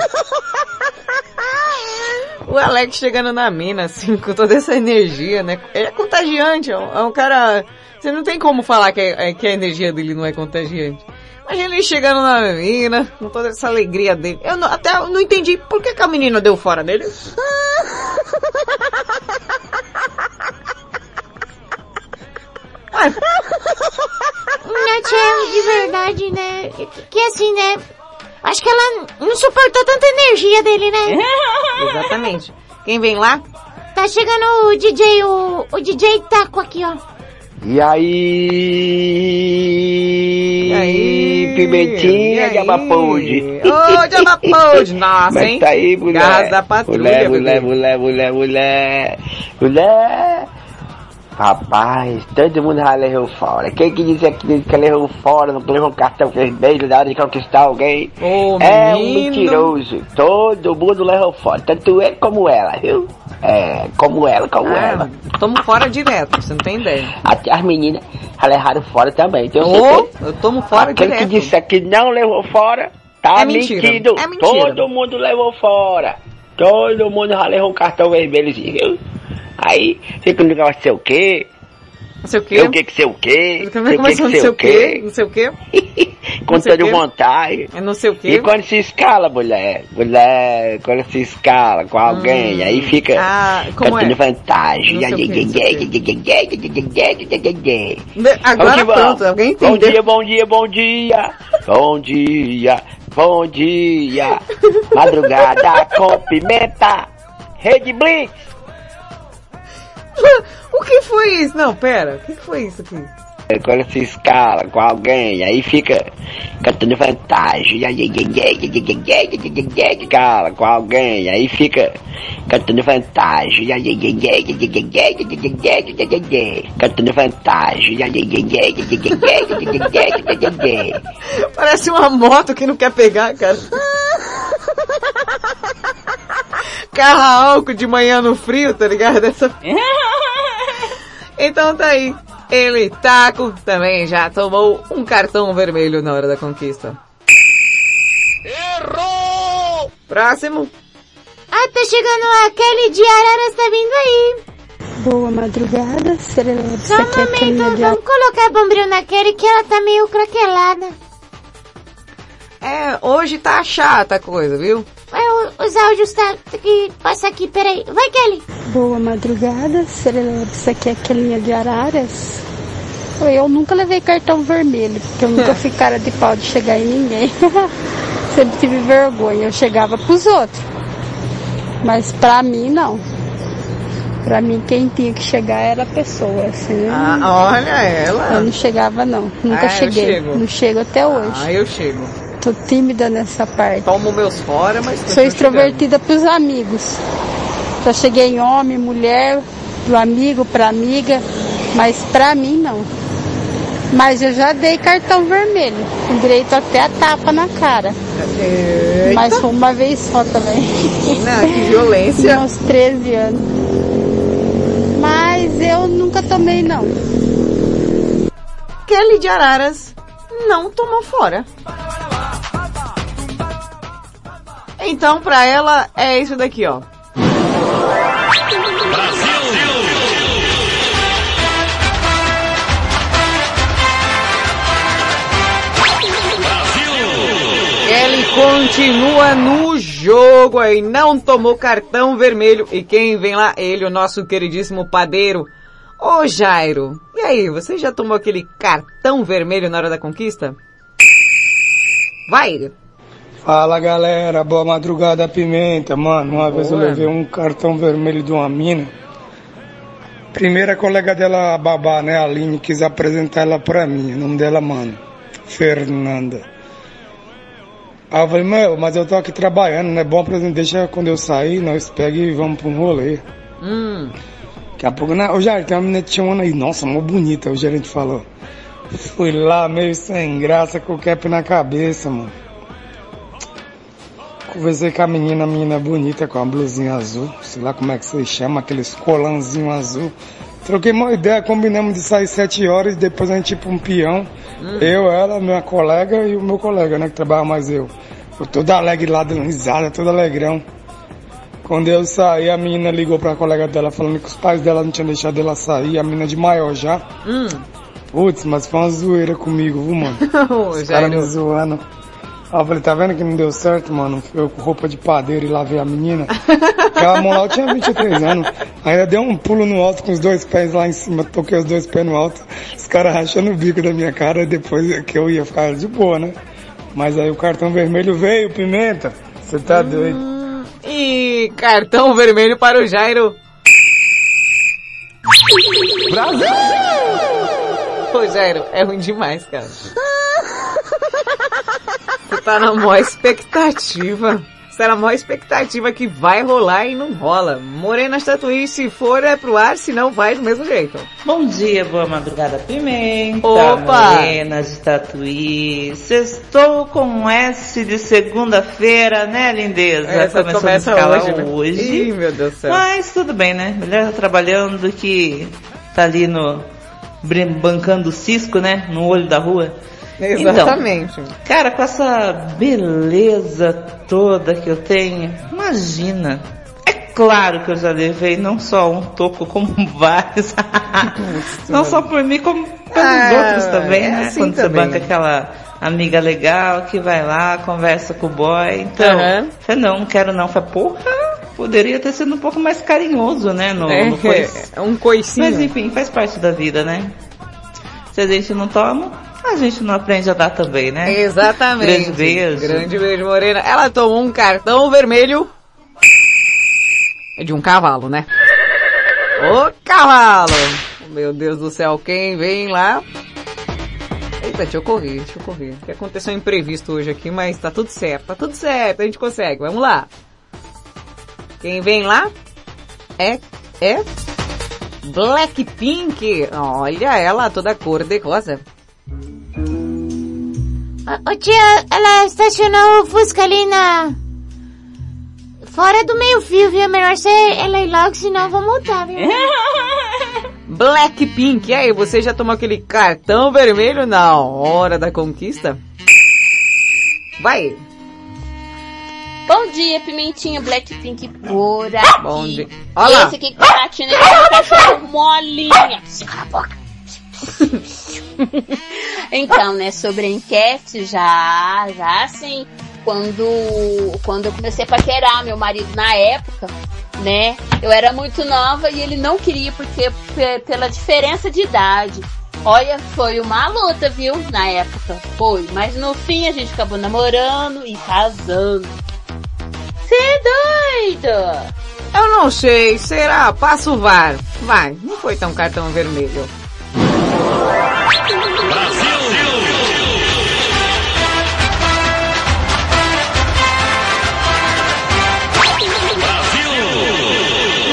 o Alex chegando na mina, assim, com toda essa energia, né? Ele é contagiante, é um, é um cara... Você não tem como falar que, é- é- que a energia dele não é contagiante. Imagina ele chegando na menina, com toda essa alegria dele. Eu não- até não entendi por que, que a menina deu fora dele. Não, tia, de verdade, né? Que, que assim, né? Acho que ela não suportou tanta energia dele, né? Exatamente. Quem vem lá? Tá chegando o DJ, o, o DJ Taco aqui, ó. E aí? E aí? Pimentinha E de aí? Ô, de Amapoude, nossa, Mas hein? tá aí, mulher. Da patrulha, mulher, mulher, mulher, mulher, mulher. Mulher. Rapaz, todo mundo já levou fora. Quem que disse aqui que levou fora, não levou um cartão vermelho na hora de conquistar alguém? Ô, é um menino. mentiroso. Todo mundo levou fora. Tanto ele como ela, viu? É, como ela, como Ah, ela. Tomo fora direto, você não tem ideia. Até as meninas já levaram fora também. Ô, certeza. eu tomo fora Aquele direto. que disse que não levou fora, tá É mentira. mentindo. É mentira. Todo mundo levou fora. Todo mundo já levou um cartão vermelho, viu? Aí, fica no negócio sei o quê. Não sei o quê. Sei o que que sei o quê. É que começou não sei o quê, não sei o quê. Com não sei o toda quê. vontade. É não sei o quê. E quando se escala, mulher, mulher, quando se escala com alguém, aí fica Ah, como cantando é? vantagem. Quê, Agora pronto, alguém Bom entendeu. dia, bom dia, bom dia. Bom dia, bom dia. Madrugada com pimenta. Rede Blitz. O que foi isso? Não, pera, o que foi isso aqui? Quando se escala com alguém, aí fica cantando vantagem. Escala com alguém, aí fica cantando vantagem. Cantando vantagem. Parece uma moto que não quer pegar, cara. Carra álcool de manhã no frio, tá ligado? Essa... então tá aí. Ele, Taco, também já tomou um cartão vermelho na hora da conquista. Errou! Próximo. Ah, tá chegando a Kelly de Araras, tá vindo aí. Boa madrugada, Serelepe. Só um momento, vamos colocar bombril na Kelly que ela tá meio craquelada. É, hoje tá chata a coisa, viu? É, o- os áudios tá aqui, passa aqui, peraí. Vai, Kelly. Boa madrugada. Isso aqui é Kelinha de Araras. Eu nunca levei cartão vermelho, porque eu nunca fui cara de pau de chegar em ninguém. Sempre tive vergonha, eu chegava pros outros. Mas pra mim, não. Pra mim, quem tinha que chegar era a pessoa, assim. Ah, olha ela. Eu não chegava, não. Nunca Ah, eu cheguei. chego. Não chego até hoje. Ah, eu chego. Tô tímida nessa parte. Tomo meus fora, mas... Sou extrovertida pros amigos. Já cheguei em homem, mulher, do amigo pra amiga, mas pra mim não. Mas eu já dei cartão vermelho, com direito até a tapa na cara. Eita. Mas foi uma vez só também. Não, que violência. Uns 13 anos. Mas eu nunca tomei não. Kelly de Araras não tomou fora. Então, pra ela, é isso daqui, ó. Continua no jogo aí, não tomou cartão vermelho. E quem vem lá? Ele, o nosso queridíssimo padeiro. Ô Jairo, e aí, você já tomou aquele cartão vermelho na hora da conquista? Vai! Fala galera, boa madrugada Pimenta, mano. Uma vez eu Boa. levei um cartão vermelho de uma mina. Primeira colega dela, a babá, né, a Aline, quis apresentar ela pra mim. O nome dela, mano, Fernanda. Aí eu falei, meu, mas eu tô aqui trabalhando, não é bom apresentar, deixa quando eu sair, nós pega e vamos pra um rolê. Hum. Daqui a pouco, né, ô Jair, tem uma menina te chamando aí. Nossa, mó bonita, o gerente falou. Fui lá, meio sem graça, com o cap na cabeça, mano. Conversei com a menina, a menina bonita, com a blusinha azul, sei lá como é que você chama, aqueles colanzinho azul. Troquei uma ideia, combinamos de sair sete horas e depois a gente ir pra um peão. Eu, ela, minha colega e o meu colega, né, que trabalha mais eu. Eu todo alegre lá, dando risada, todo alegrão. Quando eu saí, a menina ligou pra colega dela falando que os pais dela não tinham deixado ela sair, a menina de maior já. Hum. Putz, mas foi uma zoeira comigo, viu, mano? Os caras me zoando. Aí eu falei, tá vendo que não deu certo, mano? Eu com roupa de padeiro e lavei a menina. Aquela mão lá eu tinha 23 anos. Ainda dei um pulo no alto com os dois pés lá em cima, toquei os dois pés no alto. Os caras rachando o bico da minha cara, depois que eu ia ficar de boa, né? Mas aí o cartão vermelho veio, pimenta. Você tá doido. E cartão vermelho para o Jairo. Brasil! Ô, Jairo, é ruim demais, cara. Você tá na maior expectativa. Você tá na maior expectativa que vai rolar e não rola. Morena Tatuí, se for é pro ar, se não vai do mesmo jeito. Bom dia, boa madrugada, Pimenta. Opa! Morena de Tatuí. Sextou com S de segunda-feira, né, lindeza? Essa Começou começa hoje, né? hoje. Ih, meu Deus do céu. Mas tudo bem, né? Melhor tá trabalhando do que tá ali no... bancando o cisco, né? No olho da rua. Exatamente. Então, cara, com essa beleza toda que eu tenho, imagina. É claro que eu já levei não só um toco, como vários. não só por mim, como pelos Ah, outros também, é né? assim Quando também. você banca aquela amiga legal que vai lá, conversa com o boy. Então, Aham. falei, não, não quero não. Falei, porra, poderia ter sido um pouco mais carinhoso, né? No, É, no coice. é um coicinho. Mas enfim, faz parte da vida, né? Se a gente não toma, a gente não aprende a dar também, né? Exatamente. Grande beijo. Grande beijo, Morena. Ela tomou um cartão vermelho. É de um cavalo, né? Ô cavalo! Meu Deus do céu, quem vem lá? Eita, deixa eu correr, deixa eu correr. O que aconteceu um imprevisto hoje aqui, mas tá tudo certo, tá tudo certo, a gente consegue, vamos lá. Quem vem lá é, é Blackpink. Olha ela, toda cor de rosa. Ô tia, ela estacionou o Fusca ali na... Fora do meio fio, viu? É Melhor você ela ir logo, senão eu vou multar, viu? Blackpink, e aí, você já tomou aquele cartão vermelho na hora da conquista? Vai! Bom dia, Pimentinha Blackpink por aqui. Bom dia. Olha lá. Esse aqui que tá latindo é o cachorro molinha. Cala a boca. então, né, sobre a enquete, já, já assim, quando, quando eu comecei a paquerar meu marido na época, né, eu era muito nova e ele não queria porque pe- pela diferença de idade. Olha, foi uma luta, viu, na época. Foi, mas no fim a gente acabou namorando e casando. Você é doido? Eu não sei, será? Passa o VAR. Vai, não foi tão cartão vermelho.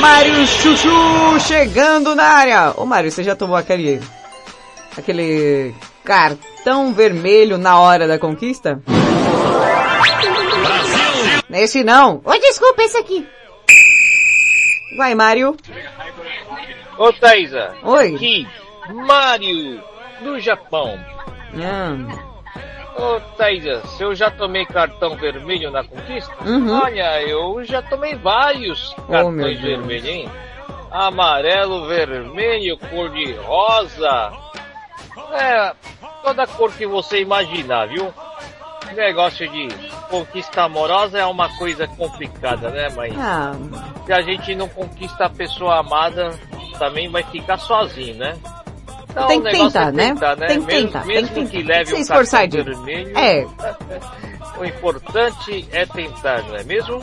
Mário Chuchu chegando na área. Ô Mário, você já tomou aquele aquele cartão vermelho na hora da conquista? Esse não. Oi, desculpa, esse aqui. Vai, Mário. Ô Thaisa. Oi. Aqui, Mário, do Japão. Hum. Ô Thaisa, se eu já tomei cartão vermelho na conquista? Uhum. Olha, eu já tomei vários Oh, cartões Deus. vermelhos, hein? Amarelo, vermelho, cor de rosa. É, toda cor que você imaginar, viu? Negócio de conquista amorosa é uma coisa complicada, né, mãe? Ah, Se a gente não conquista a pessoa amada, também vai ficar sozinho, né? Então, Tem o que tentar, é né? tentar, né? Tem que mesmo tentar, tem mesmo que que, tentar. leve Tem que um cartão vermelho, É. o importante é tentar, não é mesmo?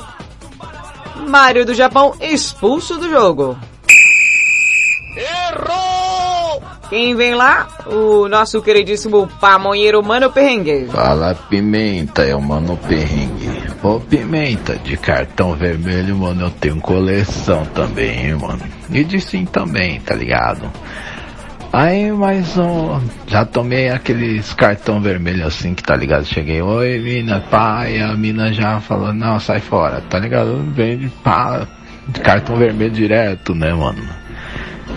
Mário do Japão expulso do jogo. Errou! Quem vem lá? O nosso queridíssimo pamonheiro Mano Perrengue. Fala Pimenta, é o Mano Perrengue. Ô Pimenta, de cartão vermelho, mano, eu tenho coleção também, hein, mano. E de sim também, tá ligado? Aí, mais um. Já tomei aqueles cartão vermelho assim, que tá ligado? Cheguei, oi mina, e a mina já falou, não, sai fora, tá ligado? Vem de pá, cartão vermelho direto, né, mano?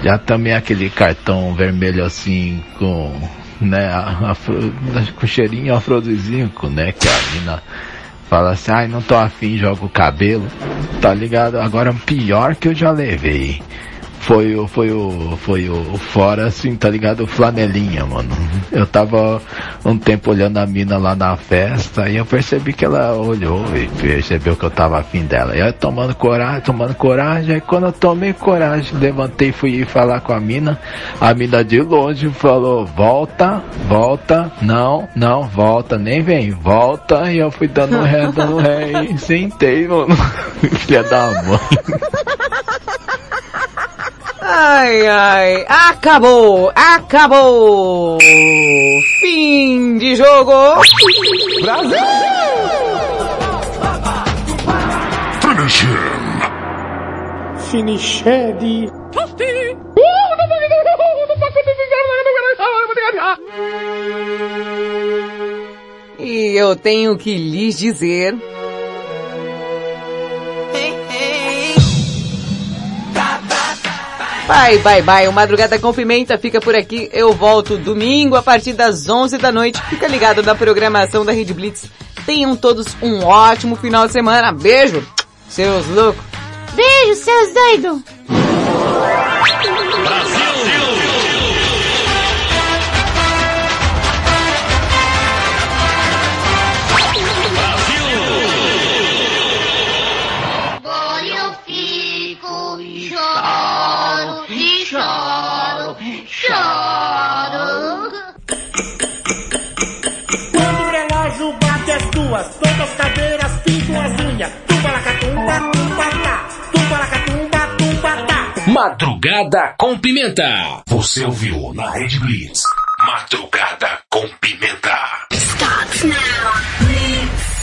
Já também aquele cartão vermelho assim com, né, afro- com cheirinho afrodisíaco, né, que a mina fala assim, ai não tô afim, joga o cabelo, tá ligado? Agora pior que eu já levei foi o, foi o, foi o, fora assim, tá ligado? O flanelinha, mano. Eu tava um tempo olhando a mina lá na festa e eu percebi que ela olhou e percebeu que eu tava afim dela. E aí tomando coragem, tomando coragem, aí quando eu tomei coragem, levantei e fui falar com a mina, a mina de longe falou, volta, volta, não, não, volta, nem vem, volta, e eu fui dando ré, dando ré e sentei, mano. Filha da mãe. Ai, ai, acabou, acabou! Fim de jogo! Brasil! Finish him! Finished! E eu tenho que lhes dizer. Bye, bye, bye. O Madrugada com Pimenta fica por aqui. Eu volto domingo a partir das 11 da noite. Fica ligado na programação da Rede Blitz. Tenham todos um ótimo final de semana. Beijo, seus loucos. Beijo, seus doidos! Madrugada com Pimenta. Você ouviu na Rede Blitz. Madrugada com Pimenta. Stop now. Blitz.